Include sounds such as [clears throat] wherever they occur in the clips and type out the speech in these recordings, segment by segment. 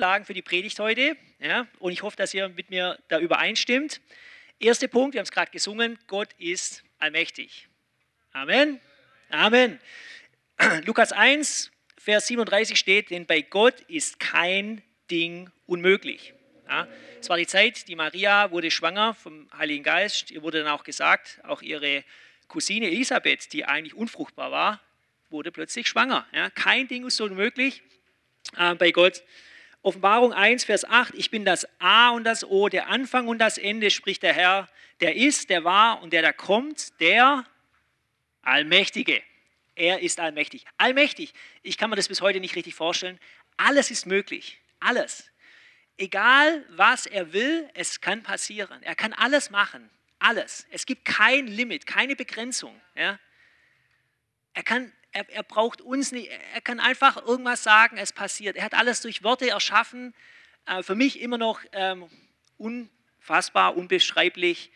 Lagen für die Predigt heute. Ja, und ich hoffe, dass ihr mit mir da übereinstimmt. Erster Punkt, wir haben es gerade gesungen, Gott ist allmächtig. Amen. Amen. [clears throat] Lukas 1, Vers 37 steht, denn bei Gott ist kein Ding unmöglich. Ja, es war die Zeit, die Maria wurde schwanger vom Heiligen Geist. Ihr wurde dann auch gesagt, auch ihre Cousine Elisabeth, die eigentlich unfruchtbar war, wurde plötzlich schwanger. Ja, kein Ding ist unmöglich äh, bei Gott. Offenbarung 1, Vers 8, ich bin das A und das O, der Anfang und das Ende, spricht der Herr, der ist, der war und der da kommt, der Allmächtige. Er ist allmächtig. Allmächtig. Ich kann mir das bis heute nicht richtig vorstellen. Alles ist möglich. Alles. Egal, was er will, es kann passieren. Er kann alles machen. Alles. Es gibt kein Limit, keine Begrenzung. Ja? Er kann er, er, braucht uns nicht, er kann einfach irgendwas sagen, es passiert. Er hat alles durch Worte erschaffen. Äh, für mich immer noch ähm, unfassbar, unbeschreiblich,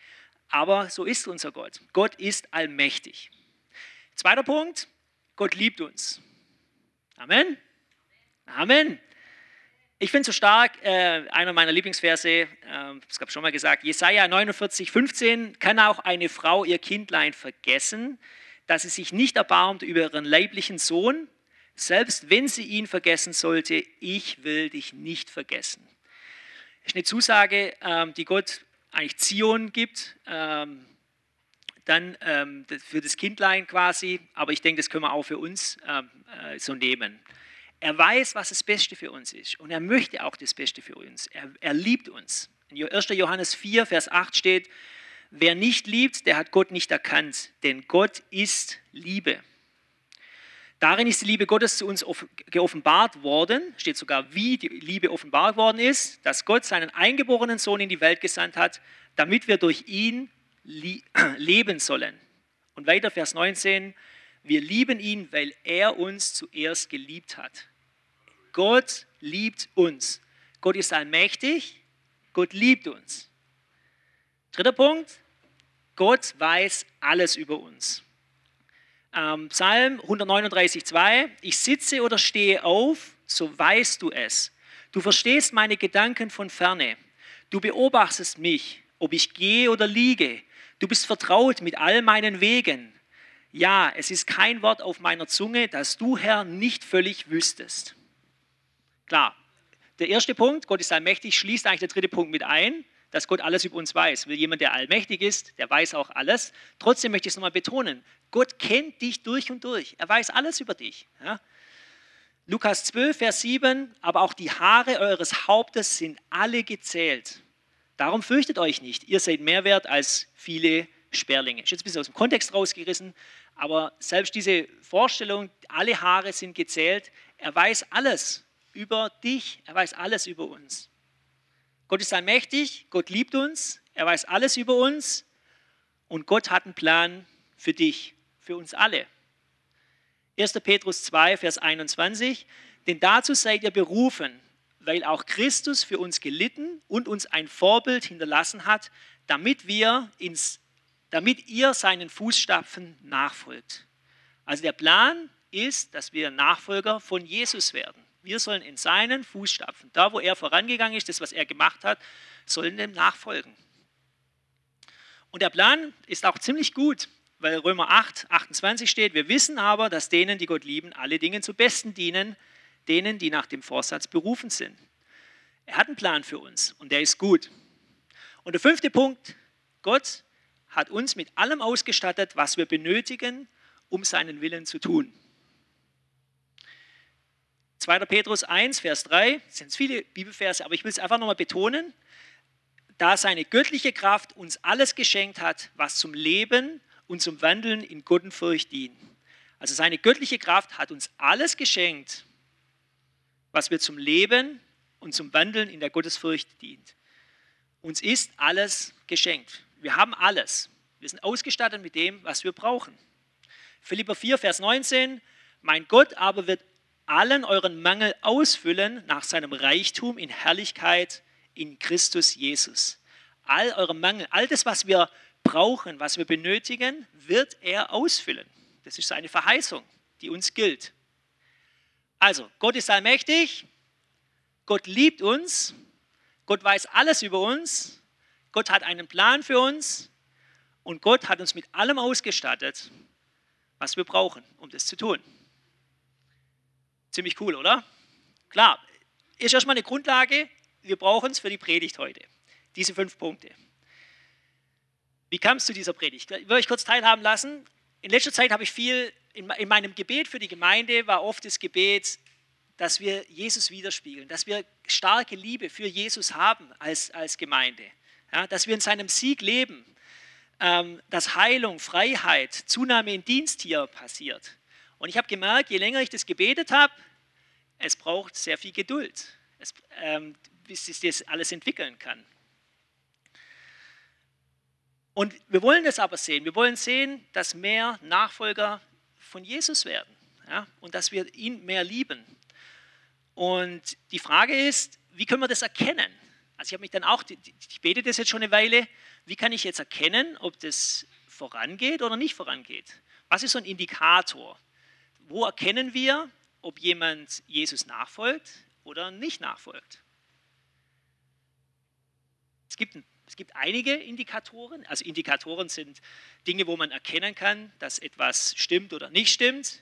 aber so ist unser Gott. Gott ist allmächtig. Zweiter Punkt, Gott liebt uns. Amen. Amen. Ich finde so stark, äh, einer meiner Lieblingsverse, äh, das habe schon mal gesagt, Jesaja 49, 15, kann auch eine Frau ihr Kindlein vergessen, dass sie sich nicht erbarmt über ihren leiblichen Sohn, selbst wenn sie ihn vergessen sollte, ich will dich nicht vergessen. Das ist eine Zusage, ähm, die Gott eigentlich Zion gibt, ähm, dann ähm, für das Kindlein quasi, aber ich denke, das können wir auch für uns äh, so nehmen. Er weiß, was das Beste für uns ist und er möchte auch das Beste für uns. Er, er liebt uns. In 1. Johannes 4, Vers 8 steht, Wer nicht liebt, der hat Gott nicht erkannt, denn Gott ist Liebe. Darin ist die Liebe Gottes zu uns geoffenbart worden, steht sogar, wie die Liebe offenbart worden ist, dass Gott seinen eingeborenen Sohn in die Welt gesandt hat, damit wir durch ihn [clears throat] leben sollen. Und weiter Vers 19, wir lieben ihn, weil er uns zuerst geliebt hat. Gott liebt uns. Gott ist allmächtig, Gott liebt uns. Dritter Punkt, Gott weiß alles über uns. Ähm, Psalm 139,2, ich sitze oder stehe auf, so weißt du es. Du verstehst meine Gedanken von ferne. Du beobachtest mich, ob ich gehe oder liege. Du bist vertraut mit all meinen Wegen. Ja, es ist kein Wort auf meiner Zunge, das du, Herr, nicht völlig wüsstest. Klar, der erste Punkt, Gott ist allmächtig, schließt eigentlich der dritte Punkt mit ein dass Gott alles über uns weiß. Will jemand, der allmächtig ist, der weiß auch alles. Trotzdem möchte ich es nochmal betonen. Gott kennt dich durch und durch. Er weiß alles über dich. Ja? Lukas 12, Vers 7, aber auch die Haare eures Hauptes sind alle gezählt. Darum fürchtet euch nicht. Ihr seid mehr wert als viele Sperlinge. Ist jetzt ein bisschen aus dem Kontext rausgerissen, aber selbst diese Vorstellung, alle Haare sind gezählt, er weiß alles über dich, er weiß alles über uns. Gott ist allmächtig, Gott liebt uns, er weiß alles über uns und Gott hat einen Plan für dich, für uns alle. 1. Petrus 2, Vers 21, denn dazu seid ihr berufen, weil auch Christus für uns gelitten und uns ein Vorbild hinterlassen hat, damit, wir ins, damit ihr seinen Fußstapfen nachfolgt. Also der Plan ist, dass wir Nachfolger von Jesus werden. Wir sollen in seinen Fußstapfen, da wo er vorangegangen ist, das, was er gemacht hat, sollen dem nachfolgen. Und der Plan ist auch ziemlich gut, weil Römer 8, 28 steht, wir wissen aber, dass denen, die Gott lieben, alle Dinge zu Besten dienen, denen, die nach dem Vorsatz berufen sind. Er hat einen Plan für uns und der ist gut. Und der fünfte Punkt, Gott hat uns mit allem ausgestattet, was wir benötigen, um seinen Willen zu tun. 2. Petrus 1, Vers 3, das sind viele Bibelverse, aber ich will es einfach nochmal betonen, da seine göttliche Kraft uns alles geschenkt hat, was zum Leben und zum Wandeln in Gottenfurcht dient. Also seine göttliche Kraft hat uns alles geschenkt, was wir zum Leben und zum Wandeln in der Gottesfurcht dient. Uns ist alles geschenkt. Wir haben alles. Wir sind ausgestattet mit dem, was wir brauchen. Philipper 4, Vers 19, mein Gott aber wird allen euren Mangel ausfüllen nach seinem Reichtum in Herrlichkeit in Christus Jesus. All eure Mangel, all das, was wir brauchen, was wir benötigen, wird er ausfüllen. Das ist seine Verheißung, die uns gilt. Also, Gott ist allmächtig, Gott liebt uns, Gott weiß alles über uns, Gott hat einen Plan für uns und Gott hat uns mit allem ausgestattet, was wir brauchen, um das zu tun. Ziemlich cool, oder? Klar, ist erstmal eine Grundlage, wir brauchen es für die Predigt heute. Diese fünf Punkte. Wie kam es zu dieser Predigt? Ich will euch kurz teilhaben lassen. In letzter Zeit habe ich viel, in, in meinem Gebet für die Gemeinde war oft das Gebet, dass wir Jesus widerspiegeln, dass wir starke Liebe für Jesus haben als, als Gemeinde, ja, dass wir in seinem Sieg leben, ähm, dass Heilung, Freiheit, Zunahme in Dienst hier passiert. Und ich habe gemerkt, je länger ich das gebetet habe, es braucht sehr viel Geduld, es, ähm, bis sich das alles entwickeln kann. Und wir wollen das aber sehen. Wir wollen sehen, dass mehr Nachfolger von Jesus werden ja, und dass wir ihn mehr lieben. Und die Frage ist, wie können wir das erkennen? Also ich habe mich dann auch, ich bete das jetzt schon eine Weile, wie kann ich jetzt erkennen, ob das vorangeht oder nicht vorangeht? Was ist so ein Indikator? Wo erkennen wir, ob jemand Jesus nachfolgt oder nicht nachfolgt? Es gibt, es gibt einige Indikatoren. Also Indikatoren sind Dinge, wo man erkennen kann, dass etwas stimmt oder nicht stimmt.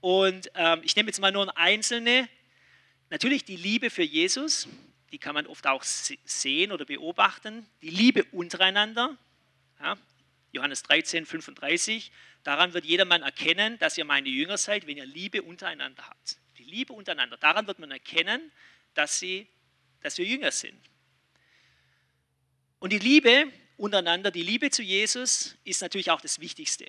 Und ähm, ich nehme jetzt mal nur einzelne. Natürlich die Liebe für Jesus, die kann man oft auch sehen oder beobachten. Die Liebe untereinander, ja, Johannes 13, 35, daran wird jedermann erkennen, dass ihr meine Jünger seid, wenn ihr Liebe untereinander habt. Die Liebe untereinander, daran wird man erkennen, dass, sie, dass wir Jünger sind. Und die Liebe untereinander, die Liebe zu Jesus ist natürlich auch das Wichtigste.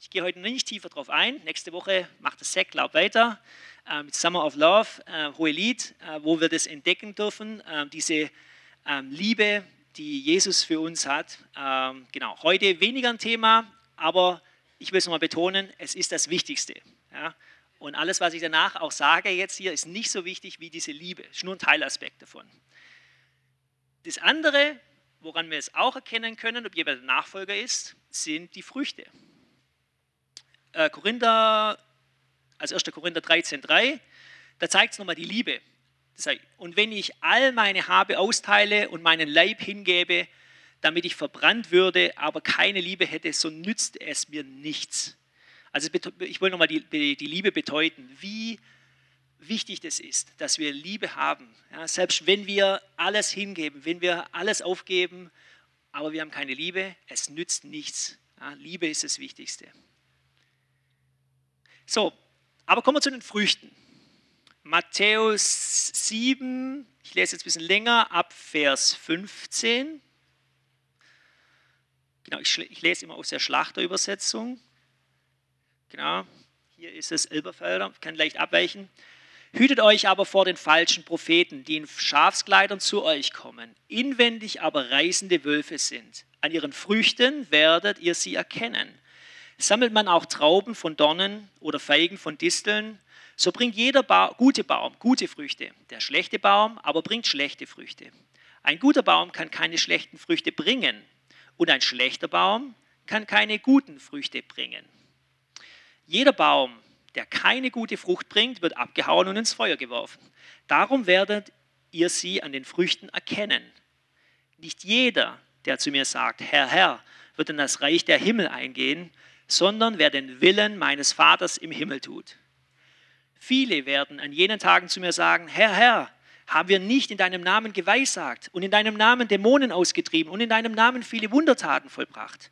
Ich gehe heute nicht tiefer darauf ein. Nächste Woche macht das Sek Glaub weiter äh, mit Summer of Love, äh, hohe Lied, äh, wo wir das entdecken dürfen, äh, diese ähm, Liebe, die Jesus für uns hat. Ähm, genau, heute weniger ein Thema, aber ich will es nochmal betonen, es ist das Wichtigste. Ja? Und alles, was ich danach auch sage jetzt hier, ist nicht so wichtig wie diese Liebe. Ist nur ein Teilaspekt davon. Das andere, woran wir es auch erkennen können, ob jemand Nachfolger ist, sind die Früchte äh, Korinther, also 1. Korinther 13,3, da zeigt es nochmal die Liebe. Und wenn ich all meine Habe austeile und meinen Leib hingebe, damit ich verbrannt würde, aber keine Liebe hätte, so nützt es mir nichts. Also ich will nochmal die, die Liebe bedeuten, wie wichtig das ist, dass wir Liebe haben. Ja, selbst wenn wir alles hingeben, wenn wir alles aufgeben, aber wir haben keine Liebe, es nützt nichts. Ja, Liebe ist das Wichtigste. So, aber kommen wir zu den Früchten. Matthäus 7, ich lese jetzt ein bisschen länger, ab Vers 15. Genau, ich, ich lese immer aus der Schlachterübersetzung. Genau, hier ist es Elberfelder, kann leicht abweichen. Hütet euch aber vor den falschen Propheten, die in Schafskleidern zu euch kommen, inwendig aber reißende Wölfe sind. An ihren Früchten werdet ihr sie erkennen. Sammelt man auch Trauben von Dornen oder Feigen von Disteln, so bringt jeder ba gute Baum gute Früchte. Der schlechte Baum aber bringt schlechte Früchte. Ein guter Baum kann keine schlechten Früchte bringen und ein schlechter Baum kann keine guten Früchte bringen. Jeder Baum, der keine gute Frucht bringt, wird abgehauen und ins Feuer geworfen. Darum werdet ihr sie an den Früchten erkennen. Nicht jeder, der zu mir sagt, Herr, Herr, wird in das Reich der Himmel eingehen, sondern wer den Willen meines Vaters im Himmel tut. Viele werden an jenen Tagen zu mir sagen, Herr, Herr, haben wir nicht in deinem Namen geweissagt und in deinem Namen Dämonen ausgetrieben und in deinem Namen viele Wundertaten vollbracht?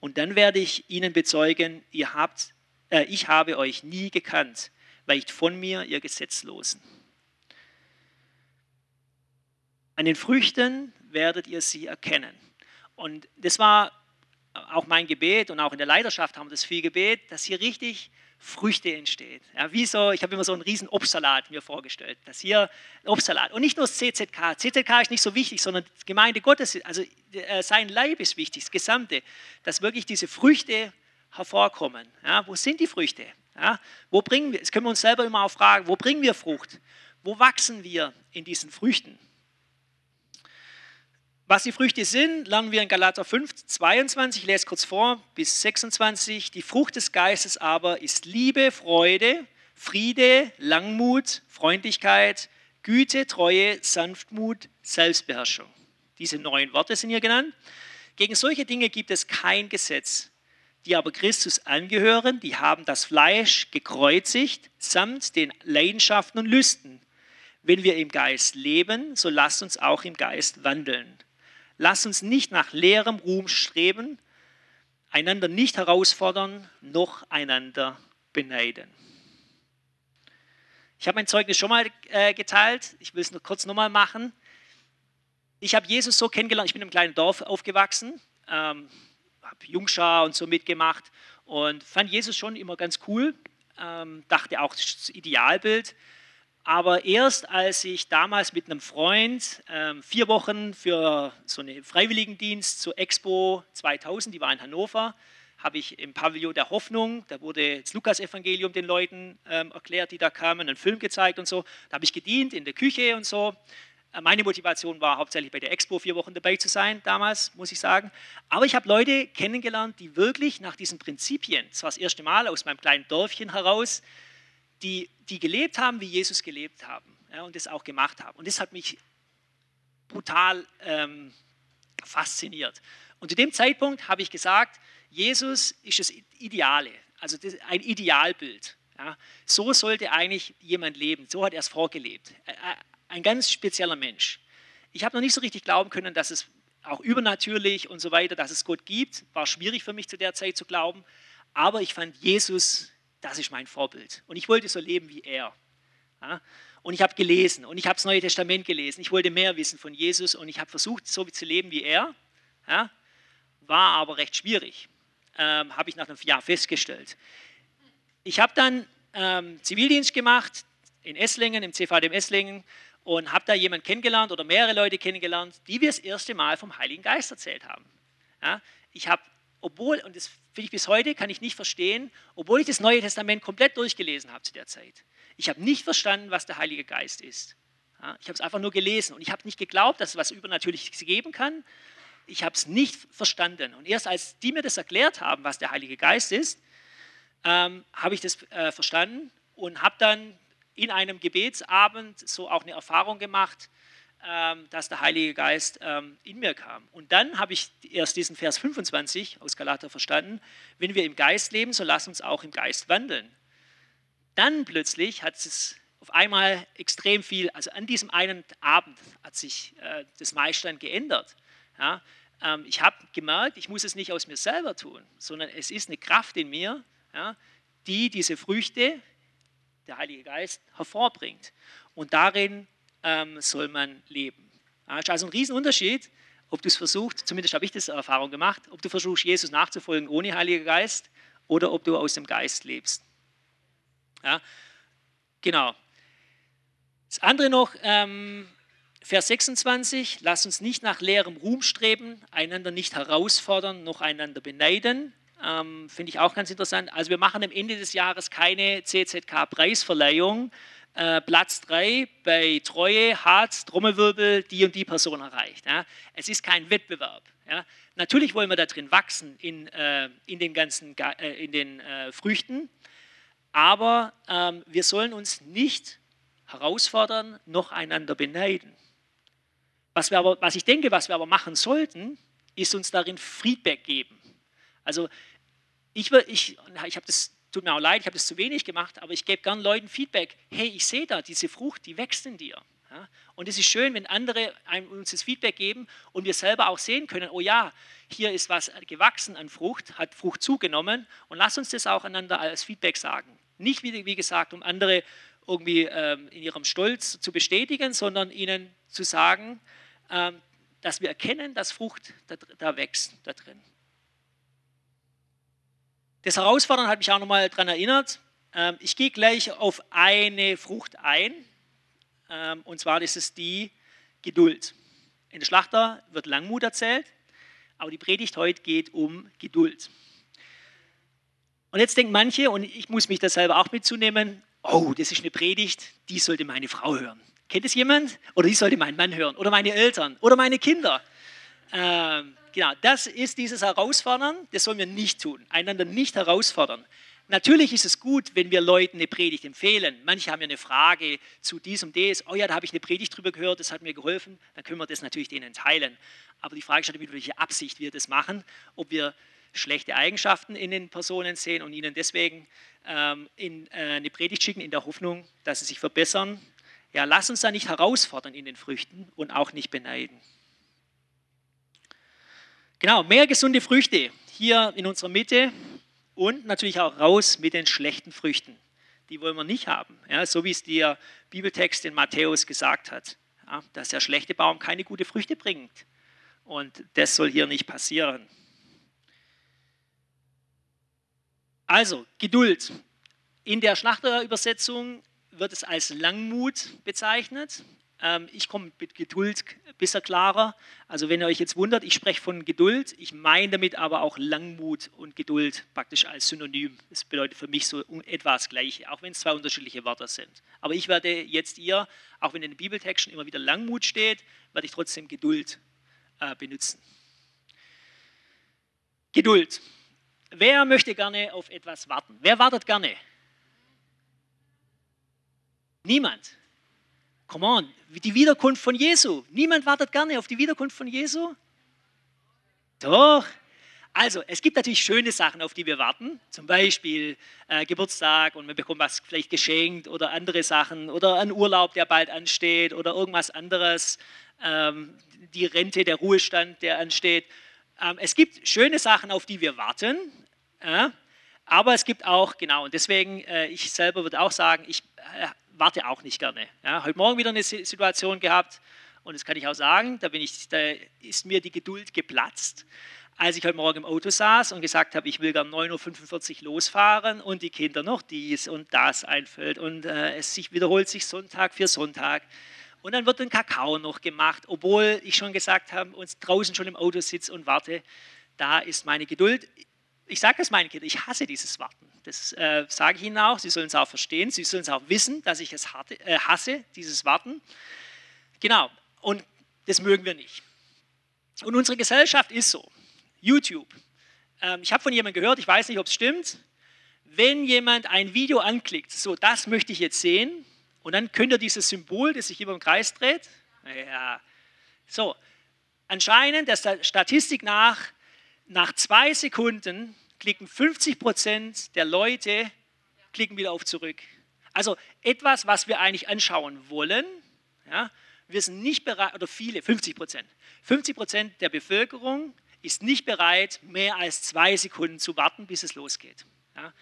Und dann werde ich ihnen bezeugen, ihr habt, äh, ich habe euch nie gekannt, weicht von mir, ihr Gesetzlosen. An den Früchten werdet ihr sie erkennen. Und das war auch mein Gebet und auch in der Leidenschaft haben wir das viel Gebet, dass hier richtig Früchte entsteht. Ja, wie so, ich habe immer so einen riesen Obstsalat mir vorgestellt, dass hier Obstsalat und nicht nur das CZK. CZK ist nicht so wichtig, sondern Gemeinde Gottes, also äh, sein Leib ist wichtig, das Gesamte, dass wirklich diese Früchte hervorkommen. Ja, wo sind die Früchte? Ja, wo bringen wir, das können wir uns selber immer auch fragen, wo bringen wir Frucht? Wo wachsen wir in diesen Früchten? Was die Früchte sind, lernen wir in Galater 5, 22, ich lese kurz vor, bis 26. Die Frucht des Geistes aber ist Liebe, Freude, Friede, Langmut, Freundlichkeit, Güte, Treue, Sanftmut, Selbstbeherrschung. Diese neun Worte sind hier genannt. Gegen solche Dinge gibt es kein Gesetz. Die aber Christus angehören, die haben das Fleisch gekreuzigt, samt den Leidenschaften und Lüsten. Wenn wir im Geist leben, so lasst uns auch im Geist wandeln. Lasst uns nicht nach leerem Ruhm streben, einander nicht herausfordern, noch einander beneiden. Ich habe mein Zeugnis schon mal äh, geteilt, ich will es nur kurz nochmal machen. Ich habe Jesus so kennengelernt, ich bin im kleinen Dorf aufgewachsen, ähm, habe Jungschar und so mitgemacht und fand Jesus schon immer ganz cool, ähm, dachte auch, das Idealbild. Aber erst als ich damals mit einem Freund ähm, vier Wochen für so einen Freiwilligendienst zur Expo 2000, die war in Hannover, habe ich im Pavillon der Hoffnung, da wurde das Lukas-Evangelium den Leuten ähm, erklärt, die da kamen, einen Film gezeigt und so. Da habe ich gedient in der Küche und so. Äh, meine Motivation war hauptsächlich bei der Expo vier Wochen dabei zu sein, damals, muss ich sagen. Aber ich habe Leute kennengelernt, die wirklich nach diesen Prinzipien, das war das erste Mal aus meinem kleinen Dörfchen heraus, die, die gelebt haben, wie Jesus gelebt haben ja, und das auch gemacht haben. Und das hat mich brutal ähm, fasziniert. Und zu dem Zeitpunkt habe ich gesagt, Jesus ist das Ideale, also das ein Idealbild. Ja. So sollte eigentlich jemand leben, so hat er es vorgelebt. Ein ganz spezieller Mensch. Ich habe noch nicht so richtig glauben können, dass es auch übernatürlich und so weiter, dass es Gott gibt. War schwierig für mich zu der Zeit zu glauben. Aber ich fand Jesus das ist mein Vorbild. Und ich wollte so leben wie er. Ja? Und ich habe gelesen und ich habe das Neue Testament gelesen. Ich wollte mehr wissen von Jesus und ich habe versucht, so zu leben wie er. Ja? War aber recht schwierig, ähm, habe ich nach einem Jahr festgestellt. Ich habe dann ähm, Zivildienst gemacht in Esslingen, im CVDM Esslingen und habe da jemanden kennengelernt oder mehrere Leute kennengelernt, die wir das erste Mal vom Heiligen Geist erzählt haben. Ja? Ich habe obwohl, und das finde ich bis heute, kann ich nicht verstehen, obwohl ich das Neue Testament komplett durchgelesen habe zu der Zeit. Ich habe nicht verstanden, was der Heilige Geist ist. Ich habe es einfach nur gelesen und ich habe nicht geglaubt, dass es was Übernatürliches geben kann. Ich habe es nicht verstanden. Und erst als die mir das erklärt haben, was der Heilige Geist ist, ähm, habe ich das äh, verstanden und habe dann in einem Gebetsabend so auch eine Erfahrung gemacht, dass der Heilige Geist ähm, in mir kam. Und dann habe ich erst diesen Vers 25 aus Galater verstanden, wenn wir im Geist leben, so lass uns auch im Geist wandeln. Dann plötzlich hat es auf einmal extrem viel, also an diesem einen Abend hat sich äh, das Meistern geändert. Ja, ähm, ich habe gemerkt, ich muss es nicht aus mir selber tun, sondern es ist eine Kraft in mir, ja, die diese Früchte, der Heilige Geist, hervorbringt. Und darin ähm, soll man leben. Das ist also ein Riesenunterschied, ob du es versuchst, zumindest habe ich das Erfahrung gemacht, ob du versuchst, Jesus nachzufolgen ohne Heiliger Geist oder ob du aus dem Geist lebst. Ja, genau. Das andere noch, ähm, Vers 26, lass uns nicht nach leerem Ruhm streben, einander nicht herausfordern, noch einander beneiden. Ähm, Finde ich auch ganz interessant. Also wir machen am Ende des Jahres keine CZK-Preisverleihung, äh, Platz 3 bei Treue hat Trommelwirbel die und die Person erreicht. Ja. Es ist kein Wettbewerb. Ja. Natürlich wollen wir da drin wachsen in, äh, in den ganzen äh, in den äh, Früchten, aber ähm, wir sollen uns nicht herausfordern, noch einander beneiden. Was, wir aber, was ich denke, was wir aber machen sollten, ist uns darin Feedback geben. Also ich, ich, ich habe das tut mir auch leid, ich habe das zu wenig gemacht, aber ich gebe gern Leuten Feedback. Hey, ich sehe da, diese Frucht, die wächst in dir. Ja? Und es ist schön, wenn andere uns das Feedback geben und wir selber auch sehen können, oh ja, hier ist was gewachsen an Frucht, hat Frucht zugenommen und lass uns das auch einander als Feedback sagen. Nicht, wie, wie gesagt, um andere irgendwie ähm, in ihrem Stolz zu bestätigen, sondern ihnen zu sagen, ähm, dass wir erkennen, dass Frucht da, da wächst da drin. Das Herausfordern hat mich auch nochmal daran erinnert. Ähm, ich gehe gleich auf eine Frucht ein. Ähm, und zwar ist es die Geduld. In der Schlachter wird Langmut erzählt, aber die Predigt heute geht um Geduld. Und jetzt denken manche, und ich muss mich da selber auch mitzunehmen, oh, das ist eine Predigt, die sollte meine Frau hören. Kennt es jemand? Oder die sollte mein Mann hören? Oder meine Eltern? Oder meine Kinder? Ähm, Genau, das ist dieses Herausfordern, das sollen wir nicht tun, einander nicht herausfordern. Natürlich ist es gut, wenn wir Leuten eine Predigt empfehlen. Manche haben ja eine Frage zu dies und das. Oh ja, da habe ich eine Predigt drüber gehört, das hat mir geholfen. Dann können wir das natürlich denen teilen. Aber die Frage ist natürlich, welche Absicht wir das machen. Ob wir schlechte Eigenschaften in den Personen sehen und ihnen deswegen ähm, in äh, eine Predigt schicken, in der Hoffnung, dass sie sich verbessern. Ja, lass uns da nicht herausfordern in den Früchten und auch nicht beneiden. Genau, mehr gesunde Früchte hier in unserer Mitte und natürlich auch raus mit den schlechten Früchten. Die wollen wir nicht haben, ja, so wie es der Bibeltext in Matthäus gesagt hat, ja, dass der schlechte Baum keine gute Früchte bringt. Und das soll hier nicht passieren. Also, Geduld. In der Schlachterübersetzung wird es als Langmut bezeichnet. Ähm, ich komme mit Geduld besser klarer. Also wenn ihr euch jetzt wundert, ich spreche von Geduld, ich meine damit aber auch Langmut und Geduld praktisch als Synonym. Das bedeutet für mich so etwas Gleiche, auch wenn es zwei unterschiedliche Wörter sind. Aber ich werde jetzt ihr, auch wenn in den Bibeltexten immer wieder Langmut steht, werde ich trotzdem Geduld äh, benutzen. Geduld. Wer möchte gerne auf etwas warten? Wer wartet gerne? Niemand. Come on, die Wiederkunft von Jesu. Niemand wartet gerne auf die Wiederkunft von Jesu. Doch. Also, es gibt natürlich schöne Sachen, auf die wir warten. Zum Beispiel äh, Geburtstag und man bekommt was vielleicht geschenkt oder andere Sachen oder ein Urlaub, der bald ansteht oder irgendwas anderes. Ähm, die Rente, der Ruhestand, der ansteht. Ähm, es gibt schöne Sachen, auf die wir warten. Äh, aber es gibt auch, genau, und deswegen, äh, ich selber würde auch sagen, ich äh, warte auch nicht gerne. Ja, heute Morgen wieder eine Situation gehabt und das kann ich auch sagen, da, ich, da ist mir die Geduld geplatzt, als ich heute Morgen im Auto saß und gesagt habe, ich will um 9.45 Uhr losfahren und die Kinder noch dies und das einfällt und äh, es sich wiederholt sich Sonntag für Sonntag. Und dann wird ein Kakao noch gemacht, obwohl ich schon gesagt habe, und draußen schon im Auto sitze und warte. Da ist meine Geduld ich sage es meinen Kindern, ich hasse dieses Warten. Das äh, sage ich ihnen auch. Sie sollen es auch verstehen. Sie sollen es auch wissen, dass ich es hatte, äh, hasse, dieses Warten. Genau. Und das mögen wir nicht. Und unsere Gesellschaft ist so. YouTube. Ähm, ich habe von jemandem gehört, ich weiß nicht, ob es stimmt. Wenn jemand ein Video anklickt, so, das möchte ich jetzt sehen, und dann könnt ihr dieses Symbol, das sich immer im Kreis dreht, ja, so, anscheinend der Statistik nach nach zwei Sekunden klicken 50 Prozent der Leute klicken wieder auf zurück. Also etwas, was wir eigentlich anschauen wollen, ja, wir sind nicht bereit, oder viele, 50 Prozent, 50 Prozent der Bevölkerung ist nicht bereit, mehr als zwei Sekunden zu warten, bis es losgeht. Ja.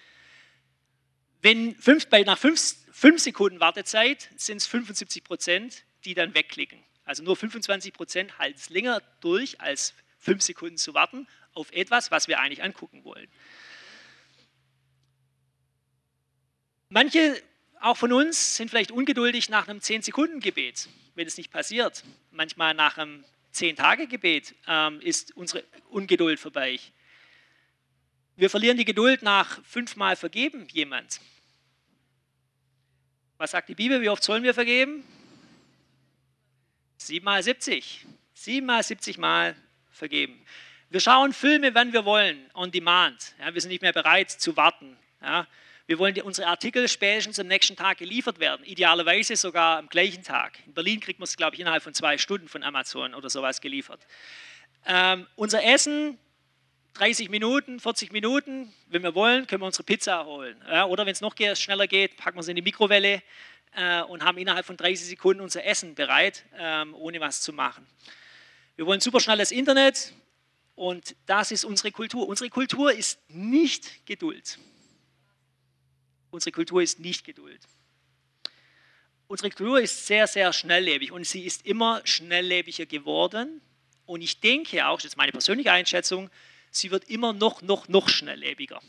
Wenn fünf, bei, nach fünf, fünf Sekunden Wartezeit sind es 75 Prozent, die dann wegklicken. Also nur 25 Prozent halten es länger durch, als fünf Sekunden zu warten auf etwas, was wir eigentlich angucken wollen. Manche, auch von uns, sind vielleicht ungeduldig nach einem 10-Sekunden-Gebet, wenn es nicht passiert. Manchmal nach einem 10-Tage-Gebet ähm, ist unsere Ungeduld vorbei. Wir verlieren die Geduld nach fünfmal vergeben jemand. Was sagt die Bibel? Wie oft sollen wir vergeben? Siebenmal 70. Siebenmal 70 Mal vergeben. Wir schauen Filme, wann wir wollen, on demand. Ja, wir sind nicht mehr bereit zu warten. Ja, wir wollen die, unsere Artikel spätestens am nächsten Tag geliefert werden, idealerweise sogar am gleichen Tag. In Berlin kriegt man es, glaube ich, innerhalb von zwei Stunden von Amazon oder sowas geliefert. Ähm, unser Essen, 30 Minuten, 40 Minuten, wenn wir wollen, können wir unsere Pizza holen. Ja, oder wenn es noch schneller geht, packen wir sie in die Mikrowelle äh, und haben innerhalb von 30 Sekunden unser Essen bereit, ähm, ohne was zu machen. Wir wollen superschnelles Internet, und das ist unsere Kultur. Unsere Kultur ist nicht Geduld. Unsere Kultur ist nicht Geduld. Unsere Kultur ist sehr, sehr schnelllebig und sie ist immer schnelllebiger geworden. Und ich denke auch, das ist meine persönliche Einschätzung, sie wird immer noch, noch, noch schnelllebiger.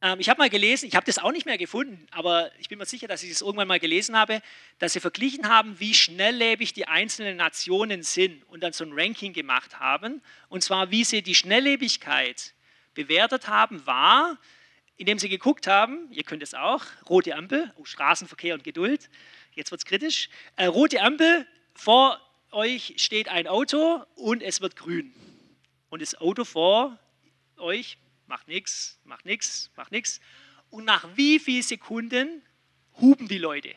Ähm, ich habe mal gelesen, ich habe das auch nicht mehr gefunden, aber ich bin mir sicher, dass ich es irgendwann mal gelesen habe, dass sie verglichen haben, wie schnelllebig die einzelnen Nationen sind und dann so ein Ranking gemacht haben. Und zwar, wie sie die Schnelllebigkeit bewertet haben, war, indem sie geguckt haben, ihr könnt es auch, rote Ampel, oh, Straßenverkehr und Geduld, jetzt wird es kritisch, äh, rote Ampel, vor euch steht ein Auto und es wird grün. Und das Auto vor euch macht nichts, macht nichts, macht nichts. Und nach wie vielen Sekunden hupen die Leute?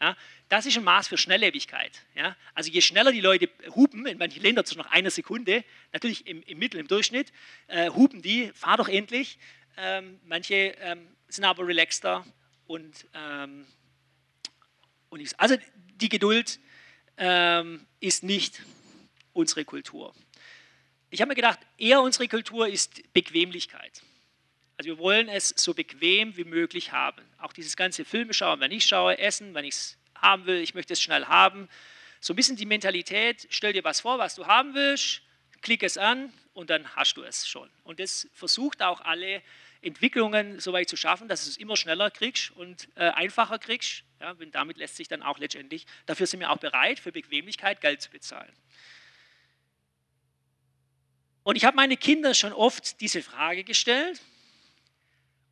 Ja, das ist ein Maß für Schnelllebigkeit. Ja, also je schneller die Leute hupen, in manchen Ländern zu noch einer Sekunde, natürlich im, im Mittel, im Durchschnitt, äh, hupen die, fahr doch endlich. Ähm, manche ähm, sind aber relaxter und, ähm, und ich, also die Geduld ähm, ist nicht unsere Kultur. Ich habe mir gedacht, eher unsere Kultur ist Bequemlichkeit. Also wir wollen es so bequem wie möglich haben. Auch dieses ganze Filme schauen, wenn ich schaue, essen, wenn ich es haben will, ich möchte es schnell haben. So ein bisschen die Mentalität, stell dir was vor, was du haben willst, klick es an und dann hast du es schon. Und das versucht auch alle Entwicklungen so weit zu schaffen, dass du es immer schneller kriegst und äh, einfacher kriegst. Ja, und damit lässt sich dann auch letztendlich, dafür sind wir auch bereit, für Bequemlichkeit Geld zu bezahlen. Und ich habe meine Kinder schon oft diese Frage gestellt,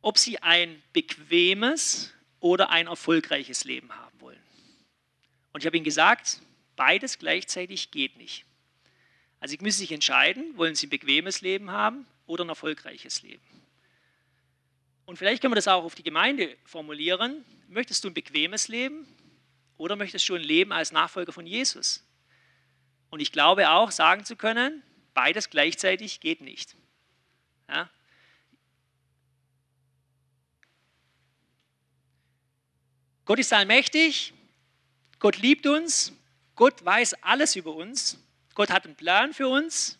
ob sie ein bequemes oder ein erfolgreiches Leben haben wollen. Und ich habe ihnen gesagt, beides gleichzeitig geht nicht. Also sie müssen sich entscheiden, wollen sie ein bequemes Leben haben oder ein erfolgreiches Leben. Und vielleicht können wir das auch auf die Gemeinde formulieren. Möchtest du ein bequemes Leben oder möchtest du ein Leben als Nachfolger von Jesus? Und ich glaube auch sagen zu können, beides gleichzeitig geht nicht. Ja? Gott ist allmächtig, Gott liebt uns, Gott weiß alles über uns, Gott hat einen Plan für uns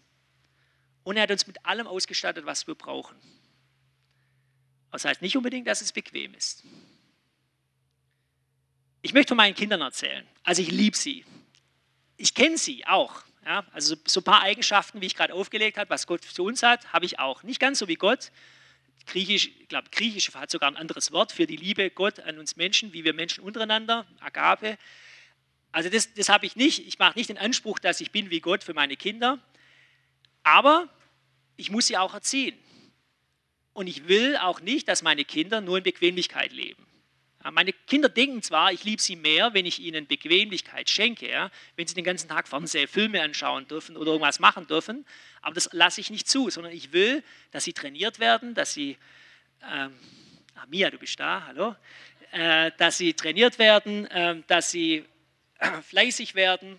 und er hat uns mit allem ausgestattet, was wir brauchen. Das heißt nicht unbedingt, dass es bequem ist. Ich möchte von meinen Kindern erzählen. Also ich liebe sie. Ich kenne sie auch. Ja, also so ein paar Eigenschaften, wie ich gerade aufgelegt habe, was Gott für uns hat, habe ich auch. Nicht ganz so wie Gott. Griechisch, ich glaube, Griechisch hat sogar ein anderes Wort für die Liebe Gott an uns Menschen, wie wir Menschen untereinander, Agape. Also das, das habe ich nicht. Ich mache nicht den Anspruch, dass ich bin wie Gott für meine Kinder. Aber ich muss sie auch erziehen. Und ich will auch nicht, dass meine Kinder nur in Bequemlichkeit leben. Meine Kinder denken zwar, ich liebe sie mehr, wenn ich ihnen Bequemlichkeit schenke, ja, wenn sie den ganzen Tag Fernsehen, Filme anschauen dürfen oder irgendwas machen dürfen, aber das lasse ich nicht zu, sondern ich will, dass sie trainiert werden, dass sie, ähm, ah, Mia, du bist da, hallo, äh, dass sie trainiert werden, äh, dass sie äh, fleißig werden,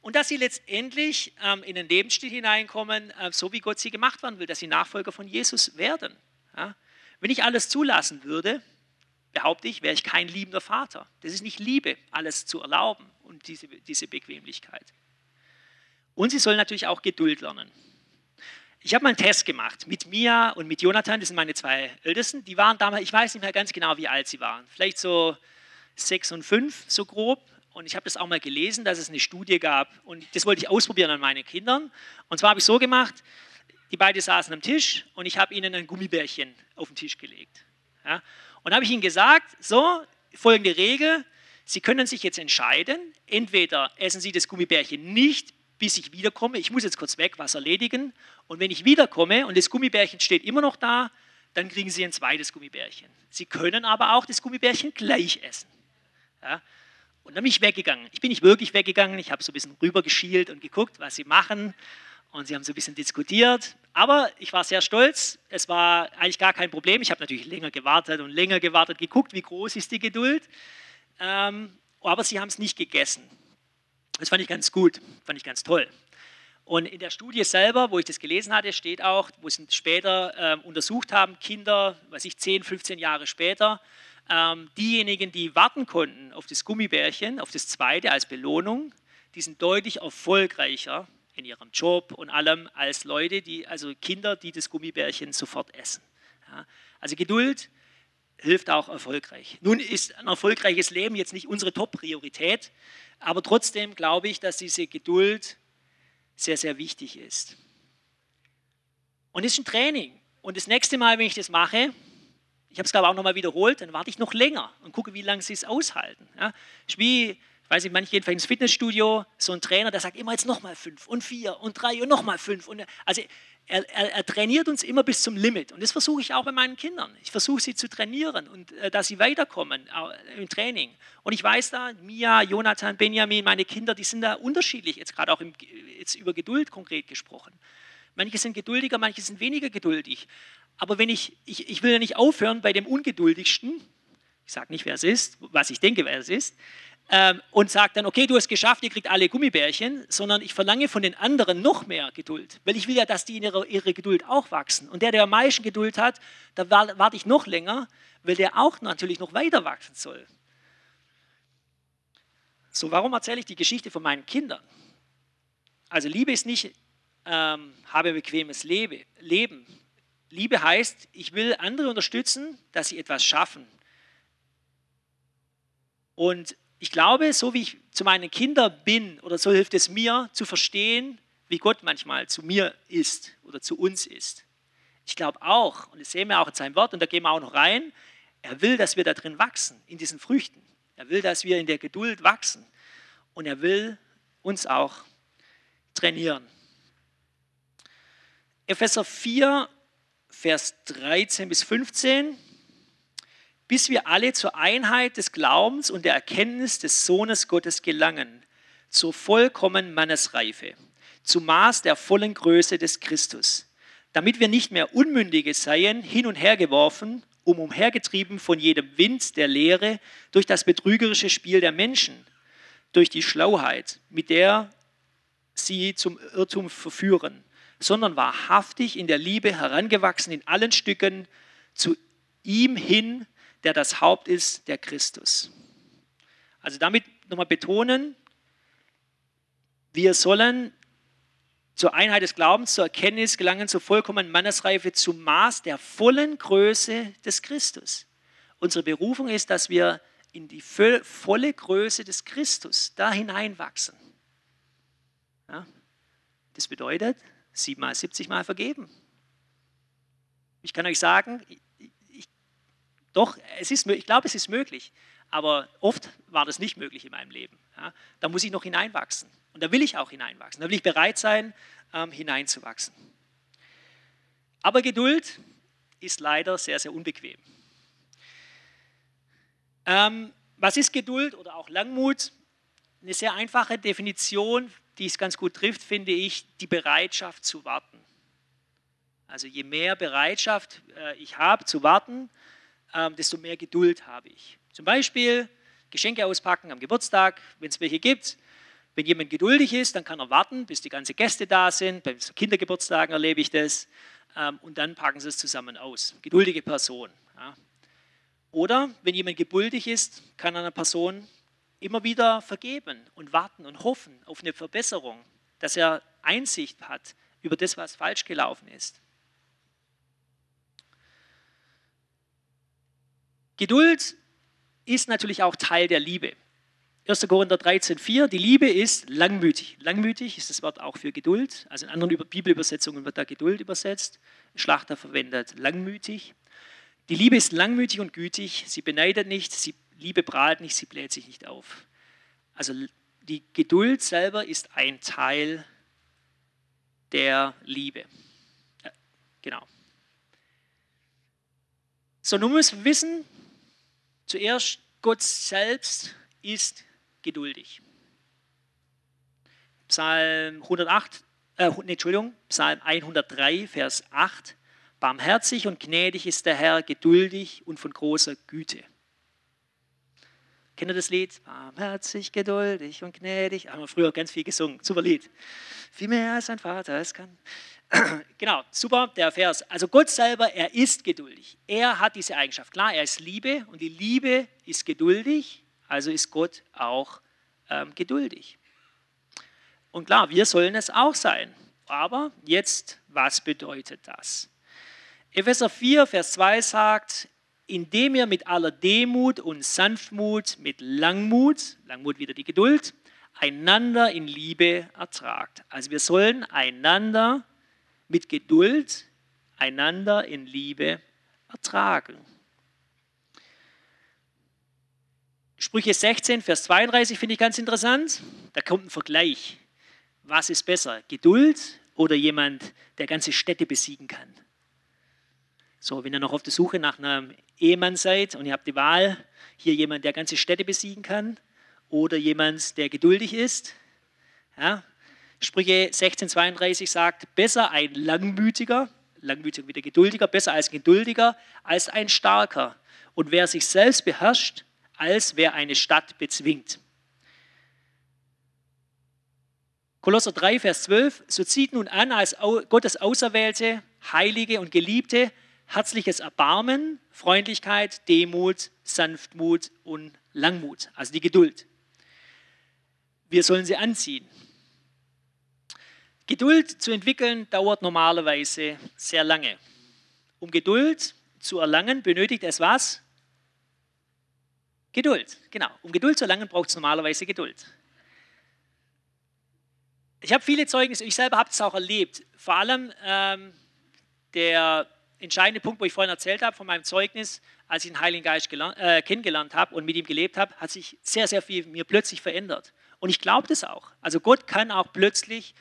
und dass sie letztendlich ähm, in den Lebensstil hineinkommen, äh, so wie Gott sie gemacht werden will, dass sie Nachfolger von Jesus werden. Ja? Wenn ich alles zulassen würde, behaupte ich, wäre ich kein liebender Vater. Das ist nicht Liebe, alles zu erlauben und diese, diese Bequemlichkeit. Und sie sollen natürlich auch Geduld lernen. Ich habe mal einen Test gemacht mit Mia und mit Jonathan, das sind meine zwei Ältesten. Die waren damals, ich weiß nicht mehr ganz genau, wie alt sie waren, vielleicht so sechs und fünf, so grob. Und ich habe das auch mal gelesen, dass es eine Studie gab. Und das wollte ich ausprobieren an meinen Kindern. Und zwar habe ich so gemacht, die beiden saßen am Tisch und ich habe ihnen ein Gummibärchen auf den Tisch gelegt. Ja? Und habe ich ihnen gesagt, so, folgende Regel, Sie können sich jetzt entscheiden, entweder essen Sie das Gummibärchen nicht, bis ich wiederkomme, ich muss jetzt kurz weg, was erledigen, und wenn ich wiederkomme und das Gummibärchen steht immer noch da, dann kriegen Sie ein zweites Gummibärchen. Sie können aber auch das Gummibärchen gleich essen. Ja? Und dann bin ich weggegangen. Ich bin nicht wirklich weggegangen, ich habe so ein bisschen rübergeschielt und geguckt, was sie machen. Und sie haben so ein bisschen diskutiert. Aber ich war sehr stolz. Es war eigentlich gar kein Problem. Ich habe natürlich länger gewartet und länger gewartet, geguckt, wie groß ist die Geduld. Ähm, aber sie haben es nicht gegessen. Das fand ich ganz gut, fand ich ganz toll. Und in der Studie selber, wo ich das gelesen hatte, steht auch, wo sie später ähm, untersucht haben, Kinder, weiß ich, 10, 15 Jahre später, ähm, diejenigen, die warten konnten auf das Gummibärchen, auf das zweite als Belohnung, die sind deutlich erfolgreicher in ihrem Job und allem als Leute, die, also Kinder, die das Gummibärchen sofort essen. Ja, also Geduld hilft auch erfolgreich. Nun ist ein erfolgreiches Leben jetzt nicht unsere Top-Priorität, aber trotzdem glaube ich, dass diese Geduld sehr, sehr wichtig ist. Und es ist ein Training. Und das nächste Mal, wenn ich das mache, ich habe es, glaube ich, auch nochmal wiederholt, dann warte ich noch länger und gucke, wie lange sie es aushalten. Ja, ist wie, weiß nicht, manche gehen vielleicht ins Fitnessstudio, so ein Trainer, der sagt immer jetzt nochmal fünf und vier und drei und nochmal fünf. Und, also er, er, er, trainiert uns immer bis zum Limit. Und das versuche ich auch bei meinen Kindern. Ich versuche sie zu trainieren und äh, dass sie weiterkommen äh, im Training. Und ich weiß da, Mia, Jonathan, Benjamin, meine Kinder, die sind da unterschiedlich, jetzt gerade auch im, jetzt über Geduld konkret gesprochen. Manche sind geduldiger, manche sind weniger geduldig. Aber wenn ich, ich, ich will ja nicht aufhören bei dem Ungeduldigsten, ich sage nicht, wer es ist, was ich denke, wer es ist, ähm, und sage dann, okay, du hast geschafft, ihr kriegt alle Gummibärchen, sondern ich verlange von den anderen noch mehr Geduld, weil ich will ja, dass die in ihrer, ihre Geduld auch wachsen. Und der, der am meisten Geduld hat, da warte ich noch länger, weil der auch natürlich noch weiter wachsen soll. So, warum erzähle ich die Geschichte von meinen Kindern? Also Liebe ist nicht, ähm, habe bequemes Lebe, Leben. Liebe heißt, ich will andere unterstützen, dass sie etwas schaffen. Und ich glaube, so wie ich zu meinen Kindern bin, oder so hilft es mir zu verstehen, wie Gott manchmal zu mir ist oder zu uns ist. Ich glaube auch, und das sehen wir auch in seinem Wort, und da gehen wir auch noch rein, er will, dass wir da drin wachsen, in diesen Früchten. Er will, dass wir in der Geduld wachsen. Und er will uns auch trainieren. Epheser 4, Vers 13 bis 15 bis wir alle zur Einheit des Glaubens und der Erkenntnis des Sohnes Gottes gelangen, zur vollkommenen Mannesreife, zum Maß der vollen Größe des Christus, damit wir nicht mehr Unmündige seien, hin und her geworfen, um umhergetrieben von jedem Wind der Lehre durch das betrügerische Spiel der Menschen, durch die Schlauheit, mit der sie zum Irrtum verführen, sondern wahrhaftig in der Liebe herangewachsen in allen Stücken zu ihm hin, der das Haupt ist, der Christus. Also damit nochmal betonen, wir sollen zur Einheit des Glaubens, zur Erkenntnis gelangen, zur vollkommenen Mannesreife, zum Maß der vollen Größe des Christus. Unsere Berufung ist, dass wir in die volle Größe des Christus da hineinwachsen. Ja? Das bedeutet, siebenmal, siebzigmal vergeben. Ich kann euch sagen, doch, es ist, ich glaube, es ist möglich, aber oft war das nicht möglich in meinem Leben. Ja, da muss ich noch hineinwachsen und da will ich auch hineinwachsen. Da will ich bereit sein, ähm, hineinzuwachsen. Aber Geduld ist leider sehr, sehr unbequem. Ähm, was ist Geduld oder auch Langmut? Eine sehr einfache Definition, die es ganz gut trifft, finde ich, die Bereitschaft zu warten. Also je mehr Bereitschaft äh, ich habe zu warten, ähm, desto mehr Geduld habe ich. Zum Beispiel Geschenke auspacken am Geburtstag, wenn es welche gibt. Wenn jemand geduldig ist, dann kann er warten, bis die ganzen Gäste da sind. Bei Kindergeburtstagen erlebe ich das. Ähm, und dann packen sie es zusammen aus. Geduldige Person. Ja. Oder wenn jemand geduldig ist, kann einer Person immer wieder vergeben und warten und hoffen auf eine Verbesserung, dass er Einsicht hat über das, was falsch gelaufen ist. Geduld ist natürlich auch Teil der Liebe. 1. Korinther 13,4, die Liebe ist langmütig. Langmütig ist das Wort auch für Geduld. Also in anderen Bibelübersetzungen wird da Geduld übersetzt. Schlachter verwendet langmütig. Die Liebe ist langmütig und gütig. Sie beneidet nicht, sie Liebe prahlt nicht, sie bläht sich nicht auf. Also die Geduld selber ist ein Teil der Liebe. Ja, genau. So, nun müssen wir wissen, Zuerst, Gott selbst ist geduldig. Psalm 108, äh, Entschuldigung, Psalm 103, Vers 8. Barmherzig und gnädig ist der Herr, geduldig und von großer Güte. Kennt ihr das Lied? Barmherzig, geduldig und gnädig. Haben wir früher ganz viel gesungen. Super Lied. Viel mehr als ein Vater es kann. [clears throat] genau, super, der Vers. Also Gott selber, er ist geduldig. Er hat diese Eigenschaft. Klar, er ist Liebe und die Liebe ist geduldig, also ist Gott auch ähm, geduldig. Und klar, wir sollen es auch sein. Aber jetzt, was bedeutet das? Epheser 4, Vers 2 sagt, indem ihr mit aller Demut und Sanftmut, mit Langmut, Langmut wieder die Geduld, einander in Liebe ertragt. Also wir sollen einander mit Geduld einander in Liebe ertragen. Sprüche 16, Vers 32 finde ich ganz interessant. Da kommt ein Vergleich. Was ist besser, Geduld oder jemand, der ganze Städte besiegen kann? So, wenn ihr noch auf der Suche nach einem Ehemann seid und ihr habt die Wahl, hier jemand, der ganze Städte besiegen kann oder jemand, der geduldig ist, ja, Sprüche 16,32 sagt, besser ein langmütiger, langmütiger wieder geduldiger, besser als geduldiger, als ein starker. Und wer sich selbst beherrscht, als wer eine Stadt bezwingt. Kolosser 3, Vers 12, so zieht nun an als Gottes Auserwählte, Heilige und Geliebte, herzliches Erbarmen, Freundlichkeit, Demut, Sanftmut und Langmut, also die Geduld. Wir sollen sie anziehen. Geduld zu entwickeln dauert normalerweise sehr lange. Um Geduld zu erlangen, benötigt es was? Geduld, genau. Um Geduld zu erlangen, braucht es normalerweise Geduld. Ich habe viele Zeugnisse, ich selber habe es auch erlebt. Vor allem ähm, der entscheidende Punkt, wo ich vorhin erzählt habe von meinem Zeugnis, als ich den Heiligen Geist äh, kennengelernt habe und mit ihm gelebt habe, hat sich sehr, sehr viel mir plötzlich verändert. Und ich glaube das auch. Also Gott kann auch plötzlich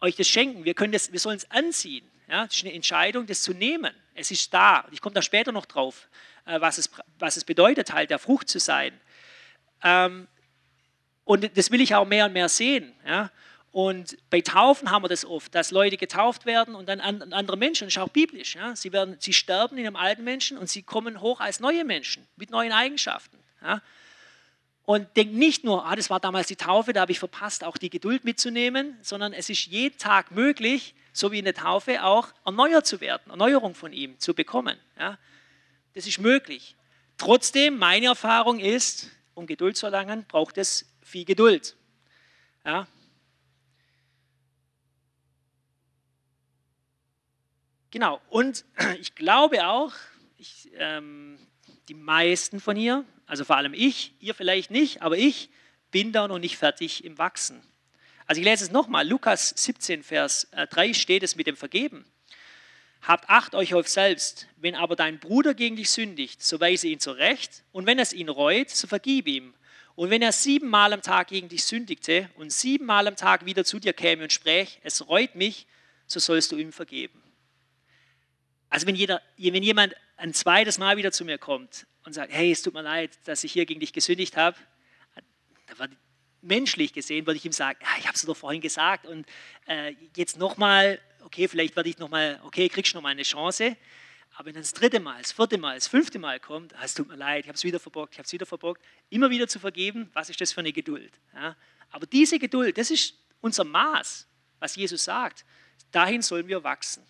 euch das schenken. Wir, können das, wir sollen es anziehen. Ja? Das ist eine Entscheidung, das zu nehmen. Es ist da. Ich komme da später noch drauf, äh, was, es, was es bedeutet, halt der Frucht zu sein. Ähm, und das will ich auch mehr und mehr sehen. Ja? Und bei Taufen haben wir das oft, dass Leute getauft werden und dann andere Menschen, das ist auch biblisch. Ja? Sie, werden, sie sterben in einem alten Menschen und sie kommen hoch als neue Menschen mit neuen Eigenschaften. Ja? Und denkt nicht nur, ah, das war damals die Taufe, da habe ich verpasst, auch die Geduld mitzunehmen, sondern es ist jeden Tag möglich, so wie in der Taufe, auch erneuert zu werden, Erneuerung von ihm zu bekommen. Ja? Das ist möglich. Trotzdem, meine Erfahrung ist, um Geduld zu erlangen, braucht es viel Geduld. Ja? Genau, und [clears throat] ich glaube auch, ich, ähm, die meisten von ihr, also vor allem ich, ihr vielleicht nicht, aber ich bin da noch nicht fertig im Wachsen. Also ich lese es nochmal, Lukas 17, Vers 3 äh, steht es mit dem Vergeben. Habt Acht euch auf selbst, wenn aber dein Bruder gegen dich sündigt, so weise ihn zurecht, und wenn es ihn reut, so vergib ihm. Und wenn er siebenmal am Tag gegen dich sündigte und siebenmal am Tag wieder zu dir käme und spräch, es reut mich, so sollst du ihm vergeben. Also wenn, jeder, wenn jemand ein zweites Mal wieder zu mir kommt und sagt, hey, es tut mir leid, dass ich hier gegen dich gesündigt habe, menschlich gesehen würde ich ihm sagen, ja, ich habe es doch vorhin gesagt und äh, jetzt nochmal, okay, vielleicht werde ich nochmal, okay, kriegst du nochmal eine Chance. Aber wenn dann das dritte Mal, das vierte Mal, das fünfte Mal kommt, ah, es tut mir leid, ich habe es wieder verbockt, ich habe es wieder verbockt, immer wieder zu vergeben, was ist das für eine Geduld? Ja? Aber diese Geduld, das ist unser Maß, was Jesus sagt. Dahin sollen wir wachsen.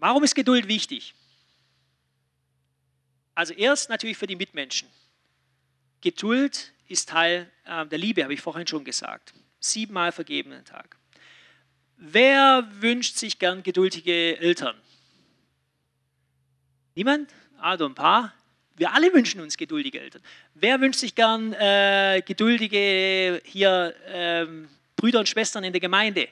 Warum ist Geduld wichtig? Also erst natürlich für die Mitmenschen. Geduld ist Teil äh, der Liebe, habe ich vorhin schon gesagt. Siebenmal vergeben am Tag. Wer wünscht sich gern geduldige Eltern? Niemand? Also ein paar. Wir alle wünschen uns geduldige Eltern. Wer wünscht sich gern äh, geduldige hier ähm, Brüder und Schwestern in der Gemeinde?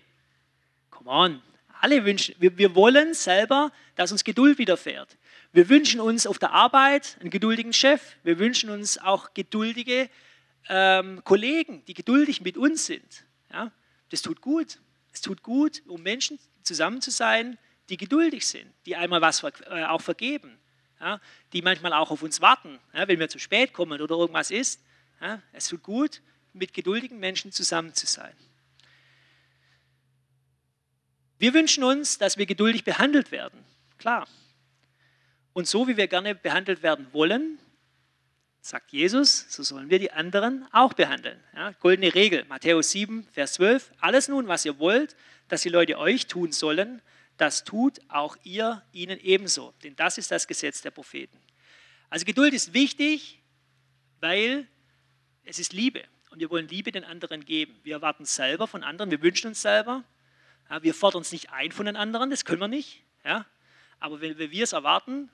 Come on, alle wünschen, wir, wir wollen selber, dass uns Geduld widerfährt. Wir wünschen uns auf der Arbeit einen geduldigen Chef. Wir wünschen uns auch geduldige ähm, Kollegen, die geduldig mit uns sind. Ja? Das tut gut. Es tut gut, um Menschen zusammen zu sein, die geduldig sind, die einmal was äh, auch vergeben, ja? die manchmal auch auf uns warten, ja? wenn wir zu spät kommen oder irgendwas ist. Es tut gut, mit geduldigen Menschen zusammen zu sein. Wir wünschen uns, dass wir geduldig behandelt werden. Klar. Und so wie wir gerne behandelt werden wollen, sagt Jesus, so sollen wir die anderen auch behandeln. Ja, goldene Regel, Matthäus 7, Vers 12. Alles nun, was ihr wollt, dass die Leute euch tun sollen, das tut auch ihr ihnen ebenso. Denn das ist das Gesetz der Propheten. Also Geduld ist wichtig, weil es ist Liebe. Und wir wollen Liebe den anderen geben. Wir erwarten selber von anderen, wir wünschen uns selber, ja, wir fordern es nicht ein von den anderen, das können wir nicht. Ja? Aber wenn wir es erwarten,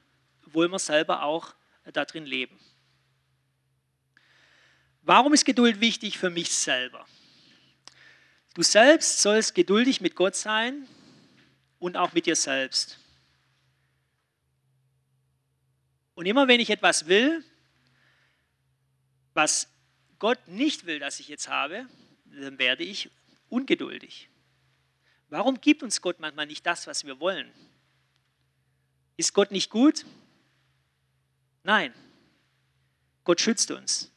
wollen wir selber auch da drin leben. Warum ist Geduld wichtig für mich selber? Du selbst sollst geduldig mit Gott sein und auch mit dir selbst. Und immer wenn ich etwas will, was Gott nicht will, dass ich jetzt habe, dann werde ich ungeduldig. Warum gibt uns Gott manchmal nicht das, was wir wollen? Ist Gott nicht gut? Nein. Gott schützt uns.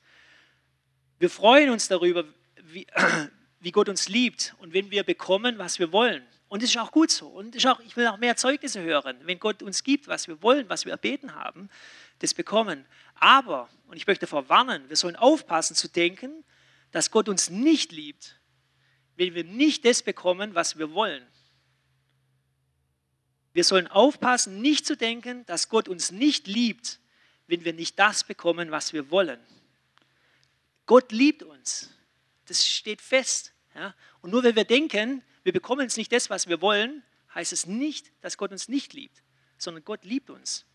Wir freuen uns darüber, wie, [clears throat] wie Gott uns liebt und wenn wir bekommen, was wir wollen. Und es ist auch gut so. Und auch, ich will auch mehr Zeugnisse hören. Wenn Gott uns gibt, was wir wollen, was wir erbeten haben, das bekommen. Aber, und ich möchte davor warnen, wir sollen aufpassen zu denken, dass Gott uns nicht liebt, wenn wir nicht das bekommen, was wir wollen. Wir sollen aufpassen, nicht zu denken, dass Gott uns nicht liebt, wenn wir nicht das bekommen, was wir wollen. Gott liebt uns. Das steht fest. Ja? Und nur wenn wir denken, wir bekommen jetzt nicht das, was wir wollen, heißt es nicht, dass Gott uns nicht liebt, sondern Gott liebt uns.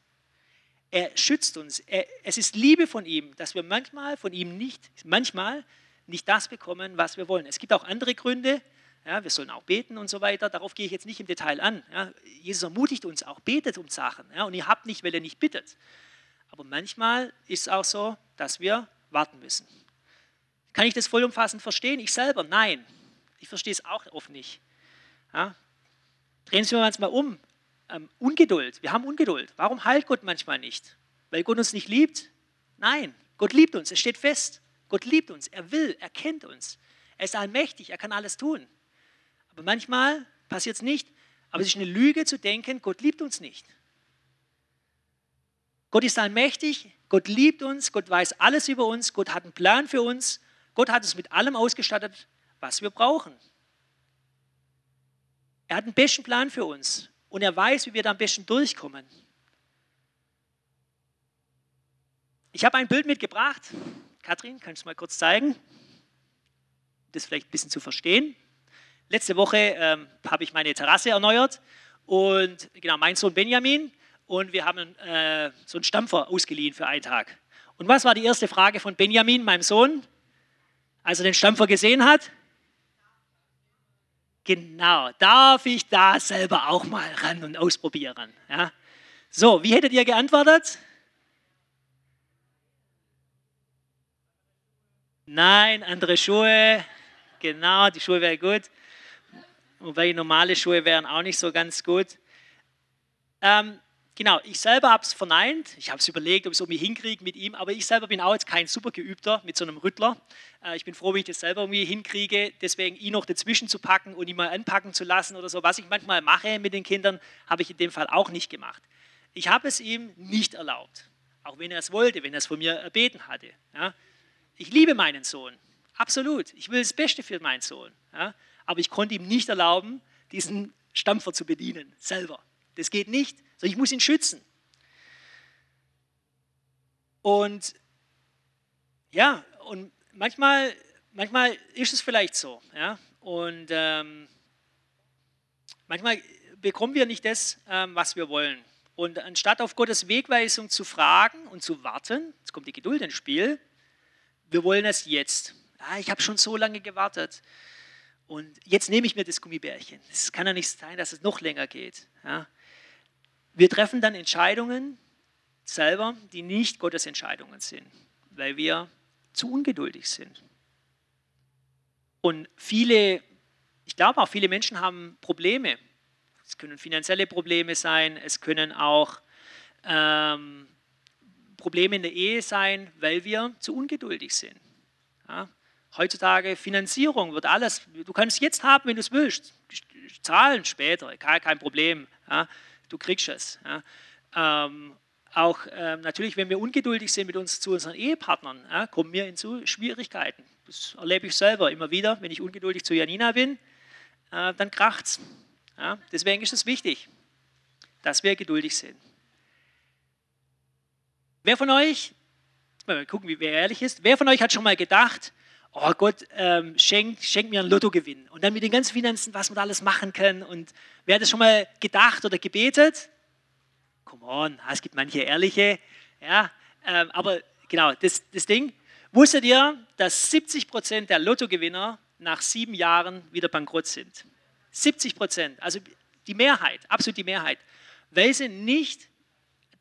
Er schützt uns. Er, es ist Liebe von ihm, dass wir manchmal von ihm nicht, manchmal nicht das bekommen, was wir wollen. Es gibt auch andere Gründe. Ja, wir sollen auch beten und so weiter. Darauf gehe ich jetzt nicht im Detail an. Ja, Jesus ermutigt uns auch, betet um Sachen. Ja, und ihr habt nicht, weil ihr nicht bittet. Aber manchmal ist es auch so, dass wir warten müssen. Kann ich das vollumfassend verstehen? Ich selber? Nein. Ich verstehe es auch oft nicht. Ja? Drehen Sie uns mal um. Ähm, Ungeduld. Wir haben Ungeduld. Warum heilt Gott manchmal nicht? Weil Gott uns nicht liebt? Nein. Gott liebt uns. Es steht fest. Gott liebt uns. Er will. Er kennt uns. Er ist allmächtig. Er kann alles tun. Aber manchmal passiert es nicht. Aber es ist eine Lüge zu denken, Gott liebt uns nicht. Gott ist allmächtig. Gott liebt uns. Gott weiß alles über uns. Gott hat einen Plan für uns. Gott hat uns mit allem ausgestattet, was wir brauchen. Er hat einen besten Plan für uns und er weiß, wie wir da am besten durchkommen. Ich habe ein Bild mitgebracht. Kathrin, kannst du mal kurz zeigen? Das vielleicht ein bisschen zu verstehen. Letzte Woche ähm, habe ich meine Terrasse erneuert und genau mein Sohn Benjamin und wir haben äh, so einen Stampfer ausgeliehen für einen Tag. Und was war die erste Frage von Benjamin, meinem Sohn? als er den Stampfer gesehen hat? Genau, darf ich da selber auch mal ran und ausprobieren? Ja? So, wie hättet ihr geantwortet? Nein, andere Schuhe. Genau, die Schuhe wären gut. Wobei normale Schuhe wären auch nicht so ganz gut. Ähm, Genau, ich selber habe es verneint. Ich habe es überlegt, ob ich es irgendwie hinkriege mit ihm, aber ich selber bin auch jetzt kein super geübter mit so einem Rüttler. Äh, ich bin froh, wenn ich das selber irgendwie hinkriege. Deswegen ihn noch dazwischen zu packen und ihn mal anpacken zu lassen oder so. Was ich manchmal mache mit den Kindern, habe ich in dem Fall auch nicht gemacht. Ich habe es ihm nicht erlaubt, auch wenn er es wollte, wenn er es von mir erbeten hatte. Ja. Ich liebe meinen Sohn, absolut. Ich will das Beste für meinen Sohn. Ja. Aber ich konnte ihm nicht erlauben, diesen Stampfer zu bedienen, selber. Das geht nicht, sondern ich muss ihn schützen. Und ja, und manchmal, manchmal ist es vielleicht so. Ja? Und ähm, manchmal bekommen wir nicht das, ähm, was wir wollen. Und anstatt auf Gottes Wegweisung zu fragen und zu warten, jetzt kommt die Geduld ins Spiel, wir wollen es jetzt. Ah, ich habe schon so lange gewartet. Und jetzt nehme ich mir das Gummibärchen. Es kann ja nicht sein, dass es noch länger geht. Ja? Wir treffen dann Entscheidungen selber, die nicht Gottes Entscheidungen sind, weil wir zu ungeduldig sind. Und viele, ich glaube auch viele Menschen haben Probleme. Es können finanzielle Probleme sein, es können auch ähm, Probleme in der Ehe sein, weil wir zu ungeduldig sind. Ja? Heutzutage Finanzierung wird alles, du kannst es jetzt haben, wenn du es willst. Zahlen später, kein Problem. Ja? du kriegst es. Ja. Ähm, auch ähm, natürlich, wenn wir ungeduldig sind mit uns zu unseren Ehepartnern, ja, kommen wir in so Schwierigkeiten. Das erlebe ich selber immer wieder. Wenn ich ungeduldig zu Janina bin, äh, dann kracht es. Ja. Deswegen ist es wichtig, dass wir geduldig sind. Wer von euch, mal gucken, wie wer ehrlich ist, wer von euch hat schon mal gedacht, oh Gott, ähm, schenk, schenk mir einen Lottogewinn. Und dann mit den ganzen Finanzen, was man da alles machen kann. Und wer hat das schon mal gedacht oder gebetet? Come on, es gibt manche ehrliche. Ja, ähm, aber genau, das, das Ding. Wusstet ihr, dass 70 Prozent der Lottogewinner nach sieben Jahren wieder bankrott sind? 70 Prozent, also die Mehrheit, absolut die Mehrheit, weil sie nicht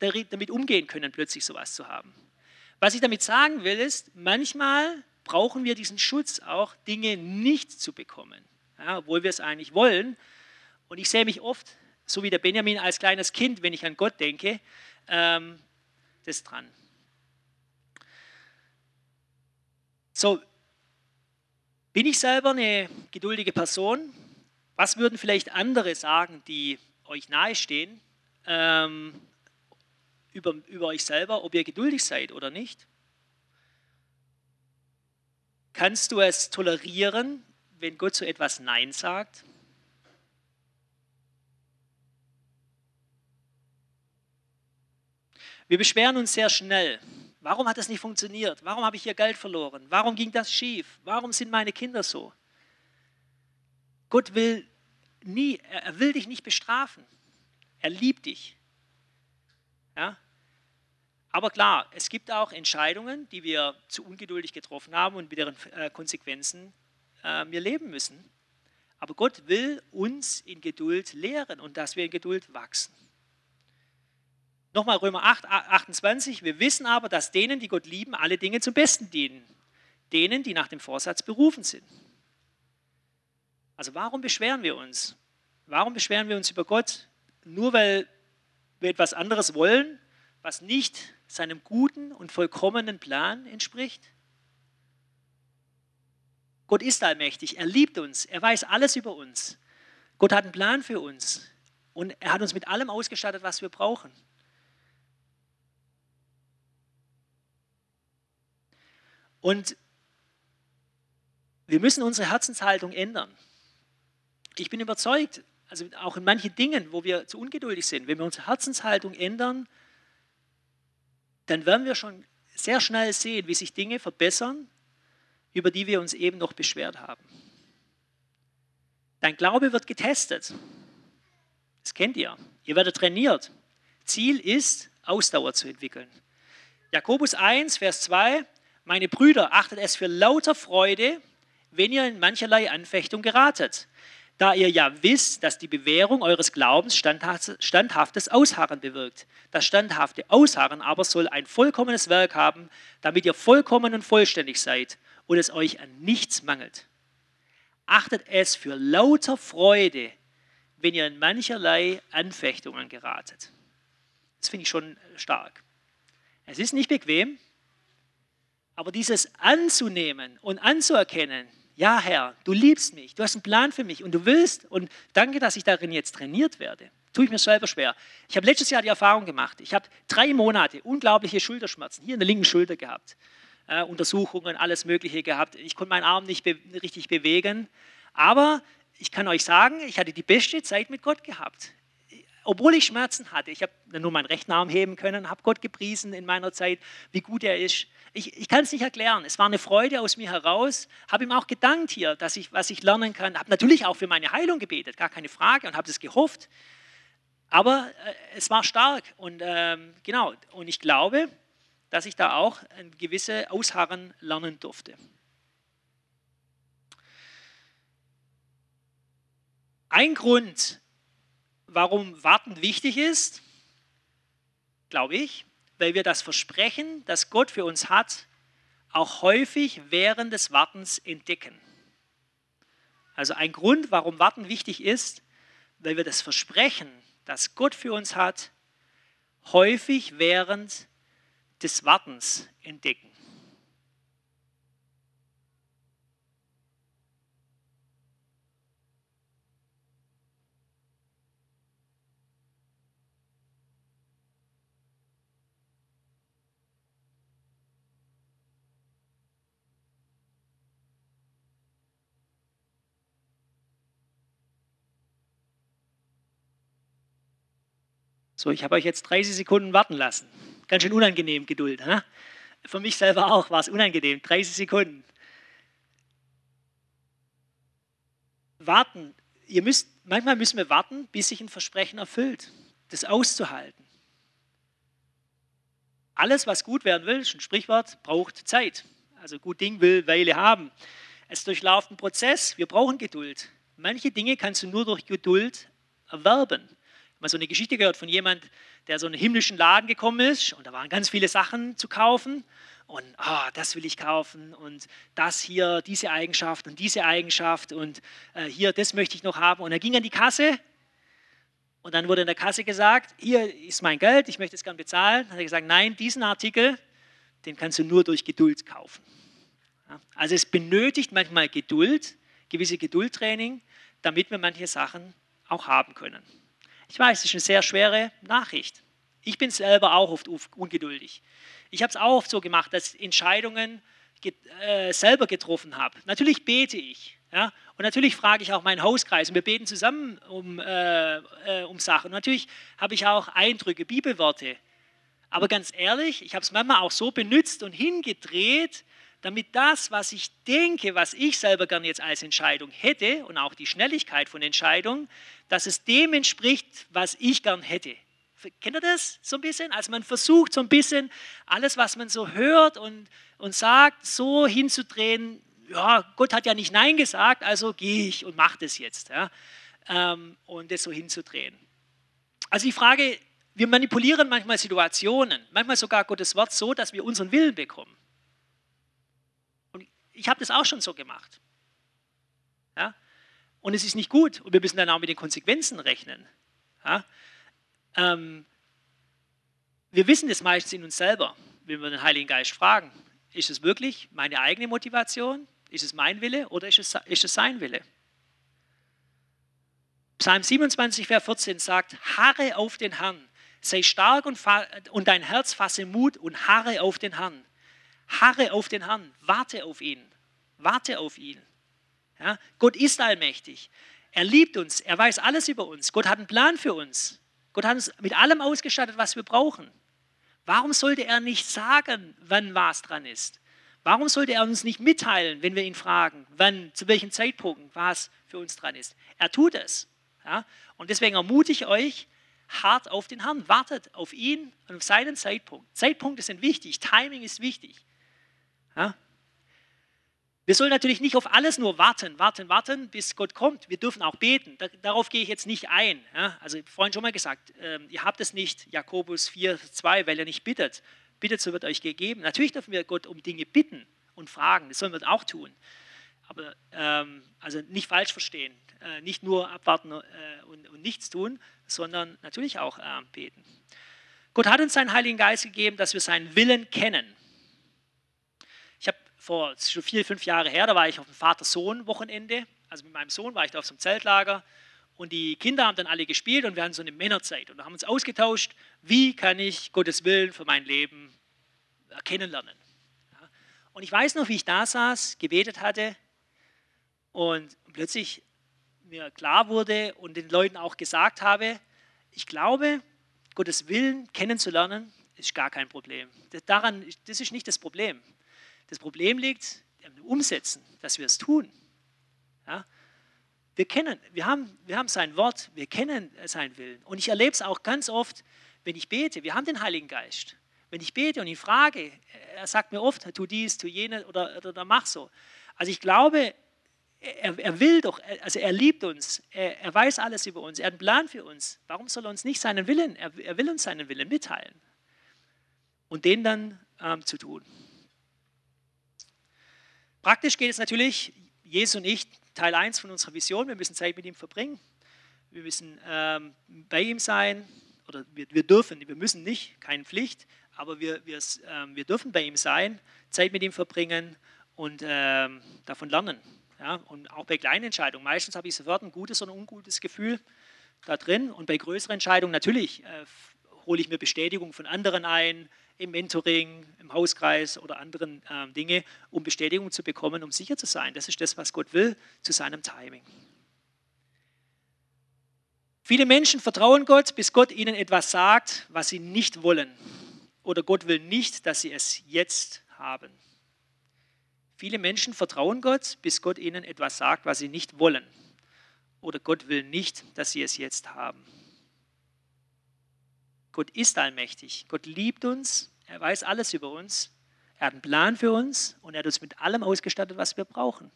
damit umgehen können, plötzlich sowas zu haben. Was ich damit sagen will, ist, manchmal brauchen wir diesen Schutz auch, Dinge nicht zu bekommen, ja, obwohl wir es eigentlich wollen. Und ich sehe mich oft, so wie der Benjamin als kleines Kind, wenn ich an Gott denke, ähm, das dran. So, Bin ich selber eine geduldige Person? Was würden vielleicht andere sagen, die euch nahestehen, ähm, über, über euch selber, ob ihr geduldig seid oder nicht? Kannst du es tolerieren, wenn Gott zu etwas Nein sagt? Wir beschweren uns sehr schnell. Warum hat das nicht funktioniert? Warum habe ich hier Geld verloren? Warum ging das schief? Warum sind meine Kinder so? Gott will nie, er will dich nicht bestrafen. Er liebt dich. Ja? Aber klar, es gibt auch Entscheidungen, die wir zu ungeduldig getroffen haben und mit deren äh, Konsequenzen äh, wir leben müssen. Aber Gott will uns in Geduld lehren und dass wir in Geduld wachsen. Nochmal Römer 8, 28. Wir wissen aber, dass denen, die Gott lieben, alle Dinge zum Besten dienen. Denen, die nach dem Vorsatz berufen sind. Also warum beschweren wir uns? Warum beschweren wir uns über Gott? Nur weil wir etwas anderes wollen, was nicht seinem guten und vollkommenen Plan entspricht? Gott ist allmächtig, er liebt uns, er weiß alles über uns. Gott hat einen Plan für uns und er hat uns mit allem ausgestattet, was wir brauchen. Und wir müssen unsere Herzenshaltung ändern. Ich bin überzeugt, also auch in manchen Dingen, wo wir zu ungeduldig sind, wenn wir unsere Herzenshaltung ändern, dann werden wir schon sehr schnell sehen, wie sich Dinge verbessern, über die wir uns eben noch beschwert haben. Dein Glaube wird getestet. Das kennt ihr. Ihr werdet trainiert. Ziel ist, Ausdauer zu entwickeln. Jakobus 1, Vers 2, meine Brüder, achtet es für lauter Freude, wenn ihr in mancherlei Anfechtung geratet, da ihr ja wisst, dass die Bewährung eures Glaubens standhaftes Ausharren bewirkt. Das standhafte Ausharren aber soll ein vollkommenes Werk haben, damit ihr vollkommen und vollständig seid und es euch an nichts mangelt. Achtet es für lauter Freude, wenn ihr in mancherlei Anfechtungen geratet. Das finde ich schon stark. Es ist nicht bequem, aber dieses anzunehmen und anzuerkennen, ja Herr, du liebst mich, du hast einen Plan für mich und du willst und danke, dass ich darin jetzt trainiert werde. Tue ich mir selber schwer. Ich habe letztes Jahr die Erfahrung gemacht, ich habe drei Monate unglaubliche Schulterschmerzen hier in der linken Schulter gehabt. Äh, Untersuchungen, alles Mögliche gehabt. Ich konnte meinen Arm nicht be richtig bewegen. Aber ich kann euch sagen, ich hatte die beste Zeit mit Gott gehabt obwohl ich Schmerzen hatte, ich habe nur meinen rechten Arm heben können, habe Gott gepriesen in meiner Zeit, wie gut er ist. Ich, ich kann es nicht erklären. Es war eine Freude aus mir heraus. Habe ihm auch gedankt hier, dass ich, was ich lernen kann. Habe natürlich auch für meine Heilung gebetet, gar keine Frage, und habe das gehofft. Aber äh, es war stark und ähm, genau. Und ich glaube, dass ich da auch ein gewisse Ausharren lernen durfte. Ein Grund, warum Warten wichtig ist, glaube ich, weil wir das Versprechen, das Gott für uns hat, auch häufig während des Wartens entdecken. Also ein Grund, warum Warten wichtig ist, weil wir das Versprechen, das Gott für uns hat, häufig während des Wartens entdecken. So, ich habe euch jetzt 30 Sekunden warten lassen. Ganz schön unangenehm, Geduld. Hä? Für mich selber auch war es unangenehm. 30 Sekunden. Warten. Ihr müsst, manchmal müssen wir warten, bis sich ein Versprechen erfüllt. Das auszuhalten. Alles, was gut werden will, ist ein Sprichwort, braucht Zeit. Also gut Ding will Weile haben. Es durchlauft einen Prozess. Wir brauchen Geduld. Manche Dinge kannst du nur durch Geduld erwerben mal so eine Geschichte gehört von jemand, der so in einen himmlischen Laden gekommen ist und da waren ganz viele Sachen zu kaufen und oh, das will ich kaufen und das hier, diese Eigenschaft und diese Eigenschaft und äh, hier, das möchte ich noch haben. Und er ging an die Kasse und dann wurde in der Kasse gesagt, hier ist mein Geld, ich möchte es gern bezahlen. Dann hat er gesagt, nein, diesen Artikel, den kannst du nur durch Geduld kaufen. Also es benötigt manchmal Geduld, gewisse Geduldtraining, damit wir manche Sachen auch haben können. Ich weiß, es ist eine sehr schwere Nachricht. Ich bin selber auch oft ungeduldig. Ich habe es auch oft so gemacht, dass Entscheidungen äh, selber getroffen habe. Natürlich bete ich. Ja? Und natürlich frage ich auch meinen Hauskreis und wir beten zusammen um, äh, äh, um Sachen. Und natürlich habe ich auch Eindrücke, Bibelworte. Aber ganz ehrlich, ich habe es manchmal auch so benutzt und hingedreht, damit das, was ich denke, was ich selber gerne jetzt als Entscheidung hätte und auch die Schnelligkeit von Entscheidungen, dass es dem entspricht, was ich gern hätte. Kennt ihr das so ein bisschen? Also man versucht so ein bisschen alles, was man so hört und, und sagt, so hinzudrehen, ja, Gott hat ja nicht Nein gesagt, also gehe ich und mache das jetzt. Ja? Ähm, und das so hinzudrehen. Also die Frage, wir manipulieren manchmal Situationen, manchmal sogar Gottes Wort so, dass wir unseren Willen bekommen. Ich habe das auch schon so gemacht. Ja? Und es ist nicht gut und wir müssen dann auch mit den Konsequenzen rechnen. Ja? Ähm, wir wissen das meistens in uns selber, wenn wir den Heiligen Geist fragen. Ist es wirklich meine eigene Motivation? Ist es mein Wille oder ist es, ist es sein Wille? Psalm 27, Vers 14 sagt, harre auf den Herrn, sei stark und, und dein Herz fasse Mut und harre auf den Herrn. Harre auf den Herrn, warte auf ihn, warte auf ihn. Ja? Gott ist allmächtig. Er liebt uns, er weiß alles über uns. Gott hat einen Plan für uns. Gott hat uns mit allem ausgestattet, was wir brauchen. Warum sollte er nicht sagen, wann was dran ist? Warum sollte er uns nicht mitteilen, wenn wir ihn fragen, wann, zu welchem Zeitpunkt was für uns dran ist? Er tut es. Ja? Und deswegen ermutige ich euch, hart auf den Herrn, wartet auf ihn und auf seinen Zeitpunkt. Zeitpunkte sind wichtig, Timing ist wichtig. Ja? Wir sollen natürlich nicht auf alles nur warten, warten, warten, bis Gott kommt. Wir dürfen auch beten. darauf gehe ich jetzt nicht ein. Ja? Also vorhin schon mal gesagt, ähm, ihr habt es nicht, Jakobus 4, 2, weil ihr nicht bittet. Bittet, so wird euch gegeben. Natürlich dürfen wir Gott um Dinge bitten und fragen. Das sollen wir auch tun. Aber ähm, also nicht falsch verstehen. Äh, nicht nur abwarten äh, und, und, nichts tun, sondern natürlich auch äh, beten. Gott hat uns seinen Heiligen Geist gegeben, dass wir seinen Willen kennen vor schon vier, fünf Jahre her, da war ich auf dem Vater-Sohn-Wochenende. Also mit meinem Sohn war ich da auf so einem Zeltlager und die Kinder haben dann alle gespielt und wir hatten so eine Männerzeit und haben uns ausgetauscht, wie kann ich Gottes Willen für mein Leben kennenlernen. Und ich weiß noch, wie ich da saß, gebetet hatte und plötzlich mir klar wurde und den Leuten auch gesagt habe, ich glaube, Gottes Willen kennenzulernen, ist gar kein Problem. Daran, das ist nicht das Problem. Das Problem liegt im Umsetzen, dass wir es tun. Ja? Wir kennen, wir haben, wir haben sein Wort, wir kennen seinen Willen. Und ich erlebe es auch ganz oft, wenn ich bete. Wir haben den Heiligen Geist. Wenn ich bete und ihn frage, er sagt mir oft, tu dies, tu jenes oder, oder, oder mach so. Also ich glaube, er, er, will doch, also er liebt uns, er, er, weiß alles über uns, er hat einen Plan für uns. Warum soll er uns nicht seinen Willen, er, er will uns seinen Willen mitteilen und den dann ähm, zu tun. Praktisch geht es natürlich, Jesus und ich, Teil 1 von unserer Vision, wir müssen Zeit mit ihm verbringen. Wir müssen ähm, bei ihm sein, oder wir, wir, dürfen, wir müssen nicht, keine Pflicht, aber wir, wir, ähm, wir dürfen bei ihm sein, Zeit mit ihm verbringen und ähm, davon lernen. Ja? Und auch bei kleinen Entscheidungen. Meistens habe ich sofort ein gutes oder ein ungutes Gefühl da drin. Und bei größeren Entscheidungen natürlich äh, hole ich mir Bestätigung von anderen ein, im Mentoring, im Hauskreis oder anderen äh, Dinge, um Bestätigung zu bekommen, um sicher zu sein. Das ist das, was Gott will zu seinem Timing. Viele Menschen vertrauen Gott, bis Gott ihnen etwas sagt, was sie nicht wollen. Oder Gott will nicht, dass sie es jetzt haben. Viele Menschen vertrauen Gott, bis Gott ihnen etwas sagt, was sie nicht wollen. Oder Gott will nicht, dass sie es jetzt haben. Gott ist allmächtig. Gott liebt uns. Er weiß alles über uns. Er hat einen Plan für uns und er hat uns mit allem ausgestattet, was wir brauchen.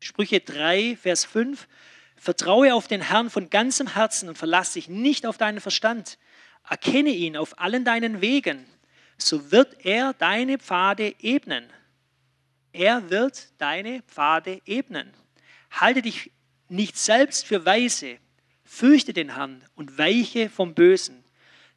Sprüche 3, Vers 5. Vertraue auf den Herrn von ganzem Herzen und verlass dich nicht auf deinen Verstand. Erkenne ihn auf allen deinen Wegen, so wird er deine Pfade ebnen. Er wird deine Pfade ebnen. Halte dich nicht selbst für weise, Fürchte den Herrn und weiche vom Bösen.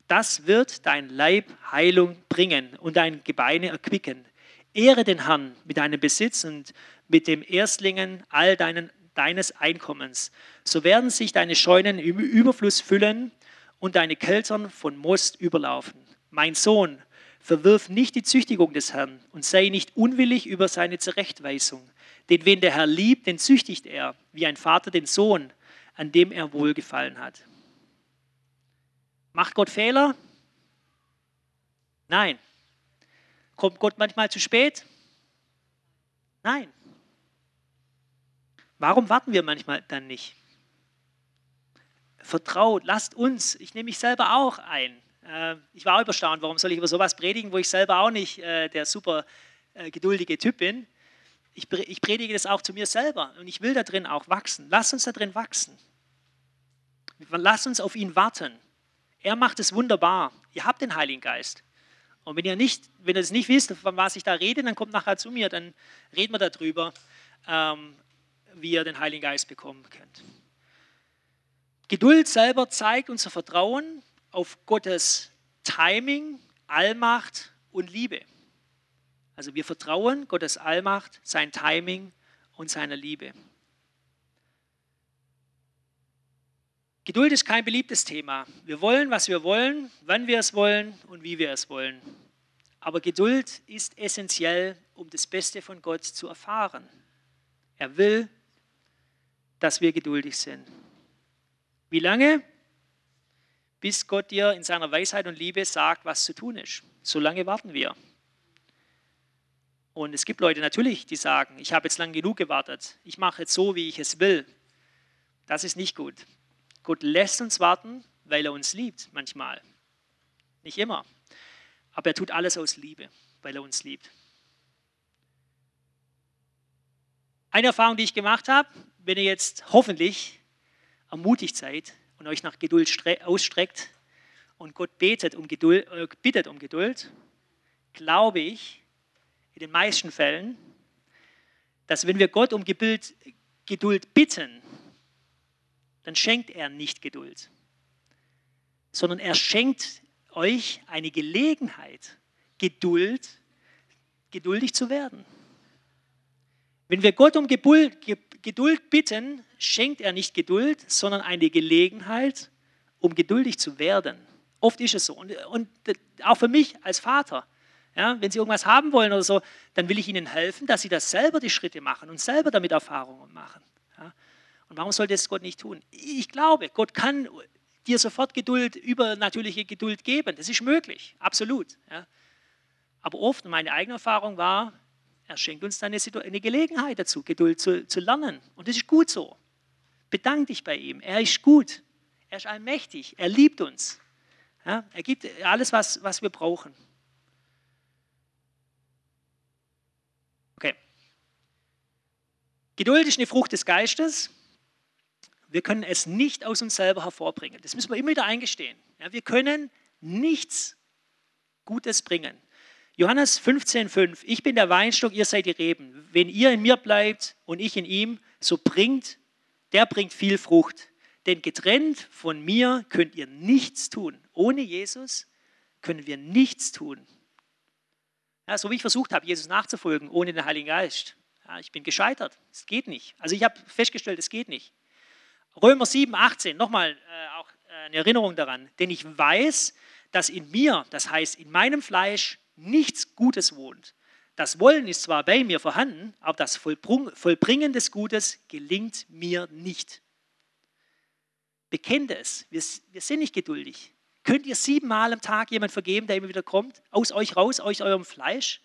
Das wird dein Leib Heilung bringen und dein Gebeine erquicken. Ehre den Herrn mit deinem Besitz und mit dem Erstlingen all deinen, deines Einkommens. So werden sich deine Scheunen im Überfluss füllen und deine Keltern von Most überlaufen. Mein Sohn, verwirf nicht die Züchtigung des Herrn und sei nicht unwillig über seine Zurechtweisung. Denn wen der Herr liebt, den züchtigt er, wie ein Vater den Sohn, an dem er wohlgefallen hat. Macht Gott Fehler? Nein. Kommt Gott manchmal zu spät? Nein. Warum warten wir manchmal dann nicht? Vertraut, lasst uns, ich nehme mich selber auch ein. Äh, ich war auch überstaunt, warum soll ich über sowas predigen, wo ich selber auch nicht äh, der super äh, geduldige Typ bin. Ich, ich predige das auch zu mir selber und ich will da drin auch wachsen. Lasst uns da drin wachsen. Lasst uns auf ihn warten. Er macht es wunderbar. Ihr habt den Heiligen Geist. Und wenn ihr, nicht, wenn ihr es nicht wisst, von was ich da rede, dann kommt nachher zu mir, dann reden wir darüber, ähm, wie ihr den Heiligen Geist bekommen könnt. Geduld selber zeigt unser Vertrauen auf Gottes Timing, Allmacht und Liebe. Also wir vertrauen Gottes Allmacht, sein Timing und seiner Liebe. Geduld ist kein beliebtes Thema. Wir wollen, was wir wollen, wann wir es wollen und wie wir es wollen. Aber Geduld ist essentiell, um das Beste von Gott zu erfahren. Er will, dass wir geduldig sind. Wie lange? Bis Gott dir in seiner Weisheit und Liebe sagt, was zu tun ist. So lange warten wir. Und es gibt Leute natürlich, die sagen, ich habe jetzt lang genug gewartet. Ich mache jetzt so, wie ich es will. Das ist nicht gut. Gott lässt uns warten, weil er uns liebt, manchmal. Nicht immer. Aber er tut alles aus Liebe, weil er uns liebt. Eine Erfahrung, die ich gemacht habe, wenn ihr jetzt hoffentlich ermutigt seid und euch nach Geduld ausstreckt und Gott betet um Geduld, äh, bittet um Geduld, glaube ich in den meisten Fällen, dass wenn wir Gott um Geduld bitten, dann schenkt er nicht Geduld, sondern er schenkt euch eine Gelegenheit, Geduld, geduldig zu werden. Wenn wir Gott um Geduld bitten, schenkt er nicht Geduld, sondern eine Gelegenheit, um geduldig zu werden. Oft ist es so. Und, und auch für mich als Vater, ja, wenn Sie irgendwas haben wollen oder so, dann will ich Ihnen helfen, dass Sie das selber die Schritte machen und selber damit Erfahrungen machen. Und warum sollte es Gott nicht tun? Ich glaube, Gott kann dir sofort Geduld, übernatürliche Geduld geben. Das ist möglich, absolut. Ja. Aber oft, meine eigene Erfahrung war, er schenkt uns dann eine, eine Gelegenheit dazu, Geduld zu, zu lernen. Und das ist gut so. Bedank dich bei ihm. Er ist gut. Er ist allmächtig. Er liebt uns. Ja, er gibt alles, was, was wir brauchen. Okay. Geduld ist eine Frucht des Geistes. Wir können es nicht aus uns selber hervorbringen. Das müssen wir immer wieder eingestehen. Ja, wir können nichts Gutes bringen. Johannes 15,5 Ich bin der Weinstock, ihr seid die Reben. Wenn ihr in mir bleibt und ich in ihm, so bringt, der bringt viel Frucht. Denn getrennt von mir könnt ihr nichts tun. Ohne Jesus können wir nichts tun. Ja, so wie ich versucht habe, Jesus nachzufolgen, ohne den Heiligen Geist. Ja, ich bin gescheitert. Es geht nicht. Also ich habe festgestellt, es geht nicht. Römer 7, 18, nochmal äh, auch äh, eine Erinnerung daran. Denn ich weiß, dass in mir, das heißt in meinem Fleisch, nichts Gutes wohnt. Das Wollen ist zwar bei mir vorhanden, aber das Vollbringen des Gutes gelingt mir nicht. Bekennt es, wir, wir sind nicht geduldig. Könnt ihr siebenmal am Tag jemand vergeben, der immer wieder kommt, aus euch raus, aus eurem Fleisch?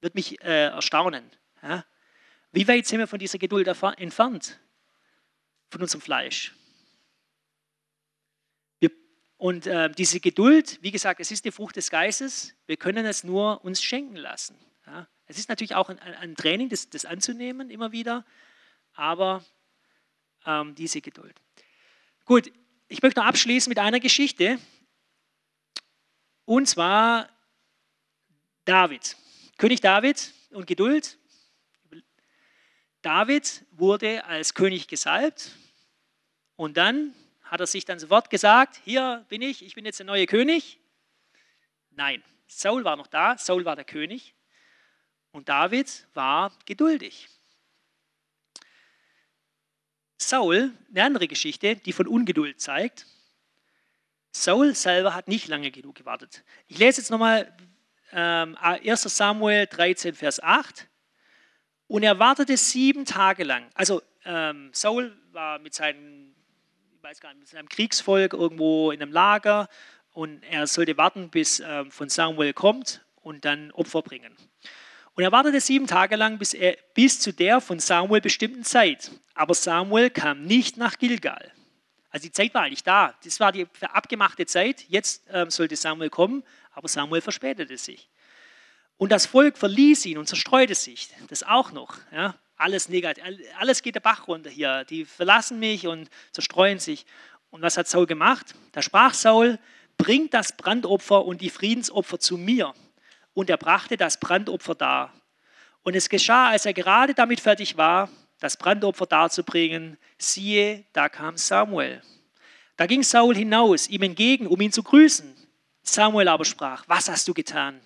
Wird mich äh, erstaunen. Ja? Wie weit sind wir von dieser Geduld entfernt? Von unserem Fleisch. Wir, und äh, diese Geduld, wie gesagt, es ist die Frucht des Geistes. Wir können es nur uns schenken lassen. Ja? Es ist natürlich auch ein, ein Training, das, das, anzunehmen immer wieder, aber ähm, diese Geduld. Gut, ich möchte noch abschließen mit einer Geschichte. Und zwar David. König David und Geduld. David wurde als König gesalbt und dann hat er sich dann sofort gesagt, hier bin ich, ich bin jetzt der neue König. Nein, Saul war noch da, Saul war der König. Und David war geduldig. Saul, eine andere Geschichte, die von Ungeduld zeigt. Saul selber hat nicht lange genug gewartet. Ich lese jetzt nochmal ähm, 1 Samuel 13, Vers 8. Und er wartete sieben Tage lang. Also ähm, Saul war mit seinem, ich weiß gar nicht, mit seinem Kriegsvolk irgendwo in einem Lager und er sollte warten, bis ähm, von Samuel kommt und dann Opfer bringen. Und er wartete sieben Tage lang bis, er, bis zu der von Samuel bestimmten Zeit. Aber Samuel kam nicht nach Gilgal. Also die Zeit war eigentlich da. Das war die abgemachte Zeit. Jetzt ähm, sollte Samuel kommen, aber Samuel verspätete sich. Und das Volk verließ ihn und zerstreute sich. Das auch noch. Ja? Alles negativ. Alles geht der Bach runter hier. Die verlassen mich und zerstreuen sich. Und was hat Saul gemacht? Da sprach Saul, bringt das Brandopfer und die Friedensopfer zu mir. Und er brachte das Brandopfer dar. Und es geschah, als er gerade damit fertig war, das Brandopfer darzubringen, siehe, da kam Samuel. Da ging Saul hinaus, ihm entgegen, um ihn zu grüßen. Samuel aber sprach, was hast du getan?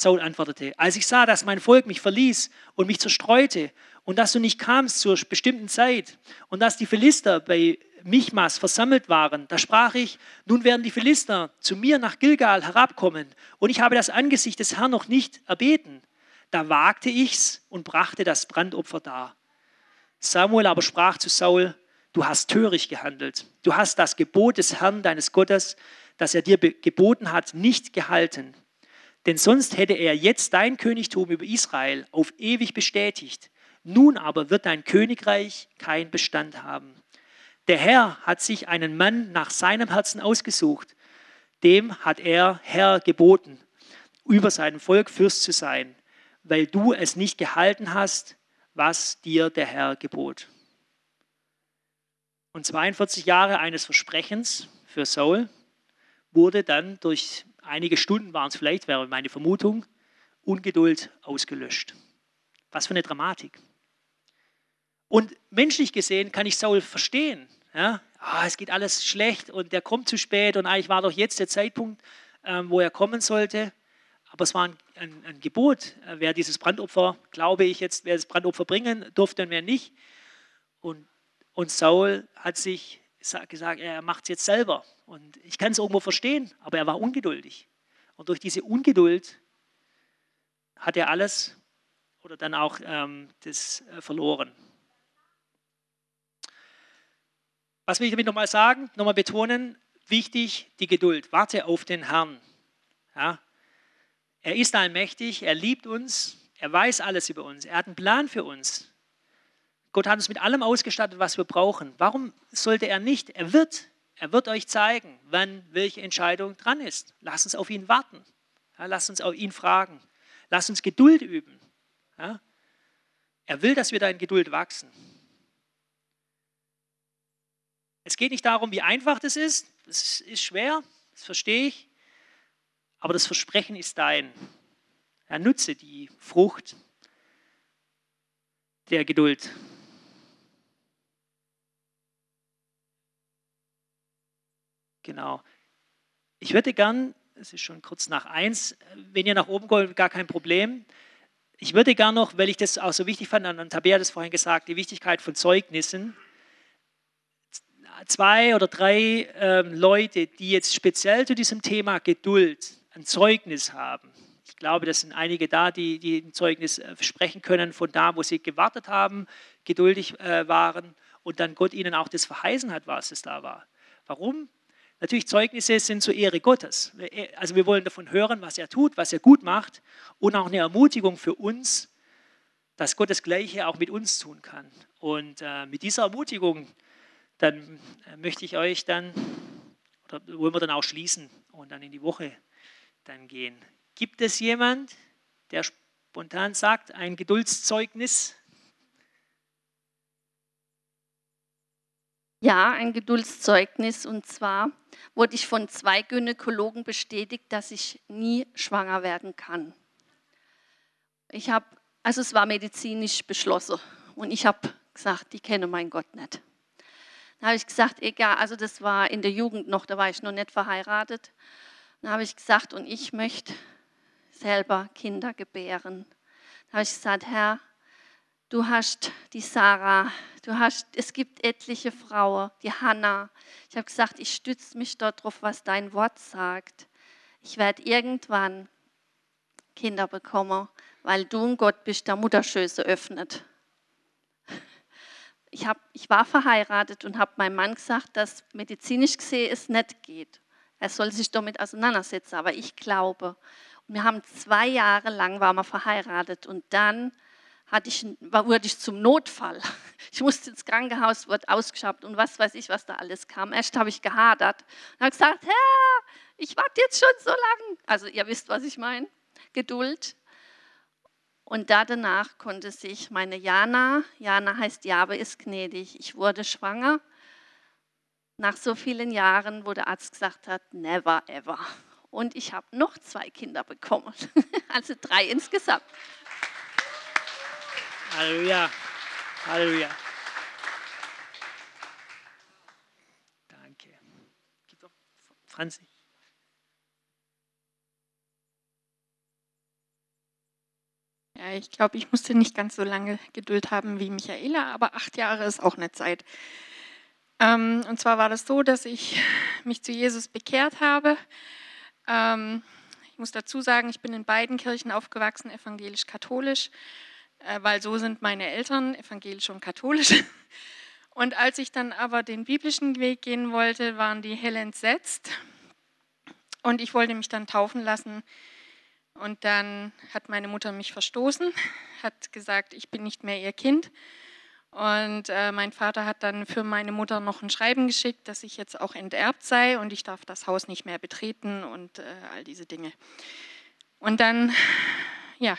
Saul antwortete, als ich sah, dass mein Volk mich verließ und mich zerstreute und dass du nicht kamst zur bestimmten Zeit und dass die Philister bei Michmas versammelt waren, da sprach ich, nun werden die Philister zu mir nach Gilgal herabkommen und ich habe das Angesicht des Herrn noch nicht erbeten. Da wagte ich's und brachte das Brandopfer dar. Samuel aber sprach zu Saul, du hast töricht gehandelt, du hast das Gebot des Herrn deines Gottes, das er dir geboten hat, nicht gehalten. Denn sonst hätte er jetzt dein Königtum über Israel auf ewig bestätigt. Nun aber wird dein Königreich kein Bestand haben. Der Herr hat sich einen Mann nach seinem Herzen ausgesucht. Dem hat er Herr geboten, über sein Volk Fürst zu sein, weil du es nicht gehalten hast, was dir der Herr gebot. Und 42 Jahre eines Versprechens für Saul wurde dann durch einige Stunden waren es vielleicht, wäre meine Vermutung, Ungeduld ausgelöscht. Was für eine Dramatik. Und menschlich gesehen kann ich Saul verstehen. Ja? Ah, es geht alles schlecht und der kommt zu spät und eigentlich war doch jetzt der Zeitpunkt, ähm, wo er kommen sollte. Aber es war ein, ein, ein, Gebot, äh, wer dieses Brandopfer, glaube ich jetzt, wer das Brandopfer bringen durfte und wer nicht. Und, und Saul hat sich gesagt, er macht es jetzt selber. Und ich kann es irgendwo verstehen, aber er war ungeduldig. Und durch diese Ungeduld hat er alles oder dann auch ähm, das äh, verloren. Was will ich damit nochmal sagen? Nochmal betonen, wichtig die Geduld. Warte auf den Herrn. Ja? Er ist allmächtig, er liebt uns, er weiß alles über uns, er hat einen Plan für uns. Gott hat uns mit allem ausgestattet, was wir brauchen. Warum sollte er nicht? Er wird. Er wird euch zeigen, wann welche Entscheidung dran ist. Lasst uns auf ihn warten. Ja, lasst uns auf ihn fragen. Lasst uns Geduld üben. Ja? Er will, dass wir da in Geduld wachsen. Es geht nicht darum, wie einfach das ist. Es ist schwer, das verstehe ich. Aber das Versprechen ist dein. Er nutze die Frucht der Geduld. Genau. Ich würde gern, es ist schon kurz nach eins, wenn ihr nach oben wollt, gar kein Problem. Ich würde gern noch, weil ich das auch so wichtig fand, und Tabea hat es vorhin gesagt, die Wichtigkeit von Zeugnissen. Zwei oder drei äh, Leute, die jetzt speziell zu diesem Thema Geduld ein Zeugnis haben. Ich glaube, das sind einige da, die, die ein Zeugnis äh, sprechen können von da, wo sie gewartet haben, geduldig äh, waren und dann Gott ihnen auch das verheißen hat, was es da war. Warum? Natürlich, Zeugnisse sind zur Ehre Gottes. Also wir wollen davon hören, was er tut, was er gut macht und auch eine Ermutigung für uns, dass Gott das Gleiche auch mit uns tun kann. Und äh, mit dieser Ermutigung, dann äh, möchte ich euch dann, oder wollen wir dann auch schließen und dann in die Woche dann gehen. Gibt es jemand, der spontan sagt, ein Geduldszeugnis? Ja, ein Geduldszeugnis. Und zwar wurde ich von zwei Gynäkologen bestätigt, dass ich nie schwanger werden kann. Ich habe, also es war medizinisch beschlossen. Und ich habe gesagt, die kenne mein Gott nicht. Dann habe ich gesagt, egal, also das war in der Jugend noch, da war ich noch nicht verheiratet. Dann habe ich gesagt, und ich möchte selber Kinder gebären. Da habe ich gesagt, Herr, du hast die Sarah, du hast, es gibt etliche Frauen, die Hannah. Ich habe gesagt, ich stütze mich darauf, was dein Wort sagt. Ich werde irgendwann Kinder bekommen, weil du ein Gott bist, der Mutterschöße öffnet. Ich, hab, ich war verheiratet und habe meinem Mann gesagt, dass medizinisch gesehen es nicht geht. Er soll sich damit auseinandersetzen, aber ich glaube. Und wir haben zwei Jahre lang waren wir verheiratet und dann hatte ich, wurde ich zum Notfall. [laughs] Ich musste ins Krankenhaus, wurde ausgeschabt und was weiß ich, was da alles kam. Erst habe ich gehadert und habe gesagt, Herr, ich warte jetzt schon so lange. Also ihr wisst, was ich meine. Geduld. Und da danach konnte sich meine Jana, Jana heißt Jabe ist gnädig, ich wurde schwanger. Nach so vielen Jahren, wo der Arzt gesagt hat, never ever. Und ich habe noch zwei Kinder bekommen, [laughs] also drei insgesamt. Halleluja. Halleluja. Danke. Franzi. Ja, ich glaube, ich musste nicht ganz so lange Geduld haben wie Michaela, aber acht Jahre ist auch eine Zeit. Ähm, und zwar war das so, dass ich mich zu Jesus bekehrt habe. Ähm, ich muss dazu sagen, ich bin in beiden Kirchen aufgewachsen, evangelisch-katholisch, weil so sind meine Eltern, evangelisch und katholisch. [laughs] Und als ich dann aber den biblischen Weg gehen wollte, waren die hell entsetzt. Und ich wollte mich dann taufen lassen und dann hat meine Mutter mich verstoßen, hat gesagt, ich bin nicht mehr ihr Kind. Und äh, mein Vater hat dann für meine Mutter noch ein Schreiben geschickt, dass ich jetzt auch enterbt sei und ich darf das Haus nicht mehr betreten und äh, all diese Dinge. Und dann, ja,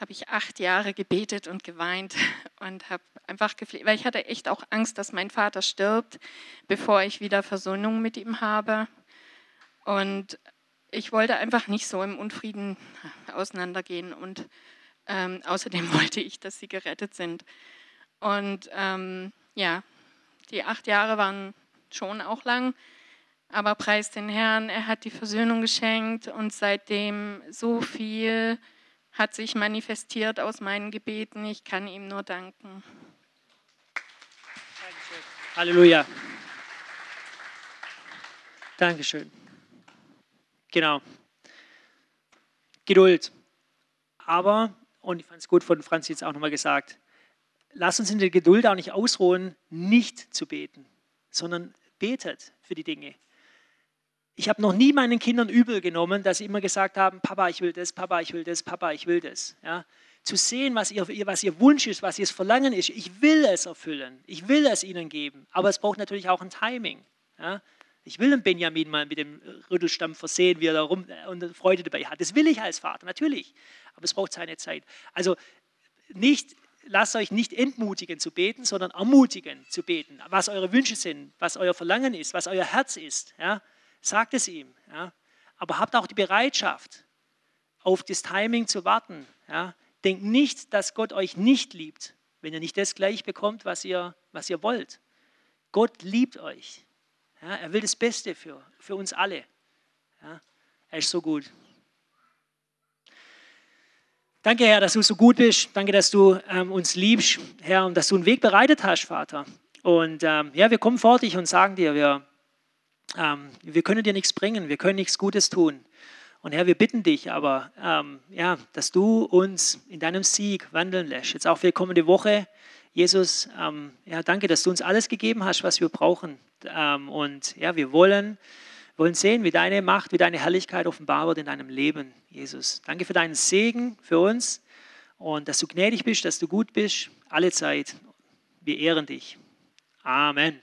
habe ich acht Jahre gebetet und geweint [laughs] und habe einfach gefleht, weil ich hatte echt auch Angst, dass mein Vater stirbt, bevor ich wieder Versöhnung mit ihm habe. Und ich wollte einfach nicht so im Unfrieden auseinandergehen und ähm, [laughs] außerdem wollte ich, dass sie gerettet sind. Und ähm, ja, die acht Jahre waren schon auch lang, aber preis den Herrn, er hat die Versöhnung geschenkt und seitdem so viel hat sich manifestiert aus meinen Gebeten. Ich kann ihm nur danken. Halleluja. Dankeschön. Genau. Geduld. Aber, und ich fand es gut von Franz jetzt auch nochmal gesagt, lass uns in der Geduld auch nicht ausruhen, nicht zu beten, sondern betet für die Dinge. Ich habe noch nie meinen Kindern übel genommen, dass sie immer gesagt haben, Papa, ich will das, Papa, ich will das, Papa, ich will das. Ja? Zu sehen, was ihr, was ihr Wunsch ist, was ihr Verlangen ist. Ich will es erfüllen, ich will es ihnen geben, aber es braucht natürlich auch ein Timing. Ja? Ich will den Benjamin mal mit dem Rüttelstamm versehen, wie er da rum äh, und Freude dabei hat. Das will ich als Vater, natürlich. Aber es braucht seine Zeit. Also nicht, lasst euch nicht entmutigen zu beten, sondern ermutigen zu beten. Was eure Wünsche sind, was euer Verlangen ist, was euer Herz ist. Ja, sagt es ihm. Ja. Aber habt auch die Bereitschaft, auf das Timing zu warten. Ja. Denkt nicht, dass Gott euch nicht liebt, wenn ihr nicht das gleich bekommt, was ihr, was ihr wollt. Gott liebt euch. Ja, er will das Beste für, für uns alle. Ja, er ist so gut. Danke, Herr, dass du so gut bist. Danke, dass du ähm, uns liebst, Herr, und dass du einen Weg bereitet hast, Vater. Und ähm, ja, wir kommen vor dich und sagen dir, wir, ähm, wir können dir nichts bringen, wir können nichts Gutes tun. Und Herr, wir bitten dich aber, ähm, ja, dass du uns in deinem Sieg wandeln lässt. Jetzt auch für die kommende Woche. Jesus, ähm, ja, danke, dass du uns alles gegeben hast, was wir brauchen. Ähm, und ja, wir wollen, wollen sehen, wie deine Macht, wie deine Herrlichkeit offenbar wird in deinem Leben, Jesus. Danke für deinen Segen für uns und dass du gnädig bist, dass du gut bist, alle Zeit. Wir ehren dich. Amen.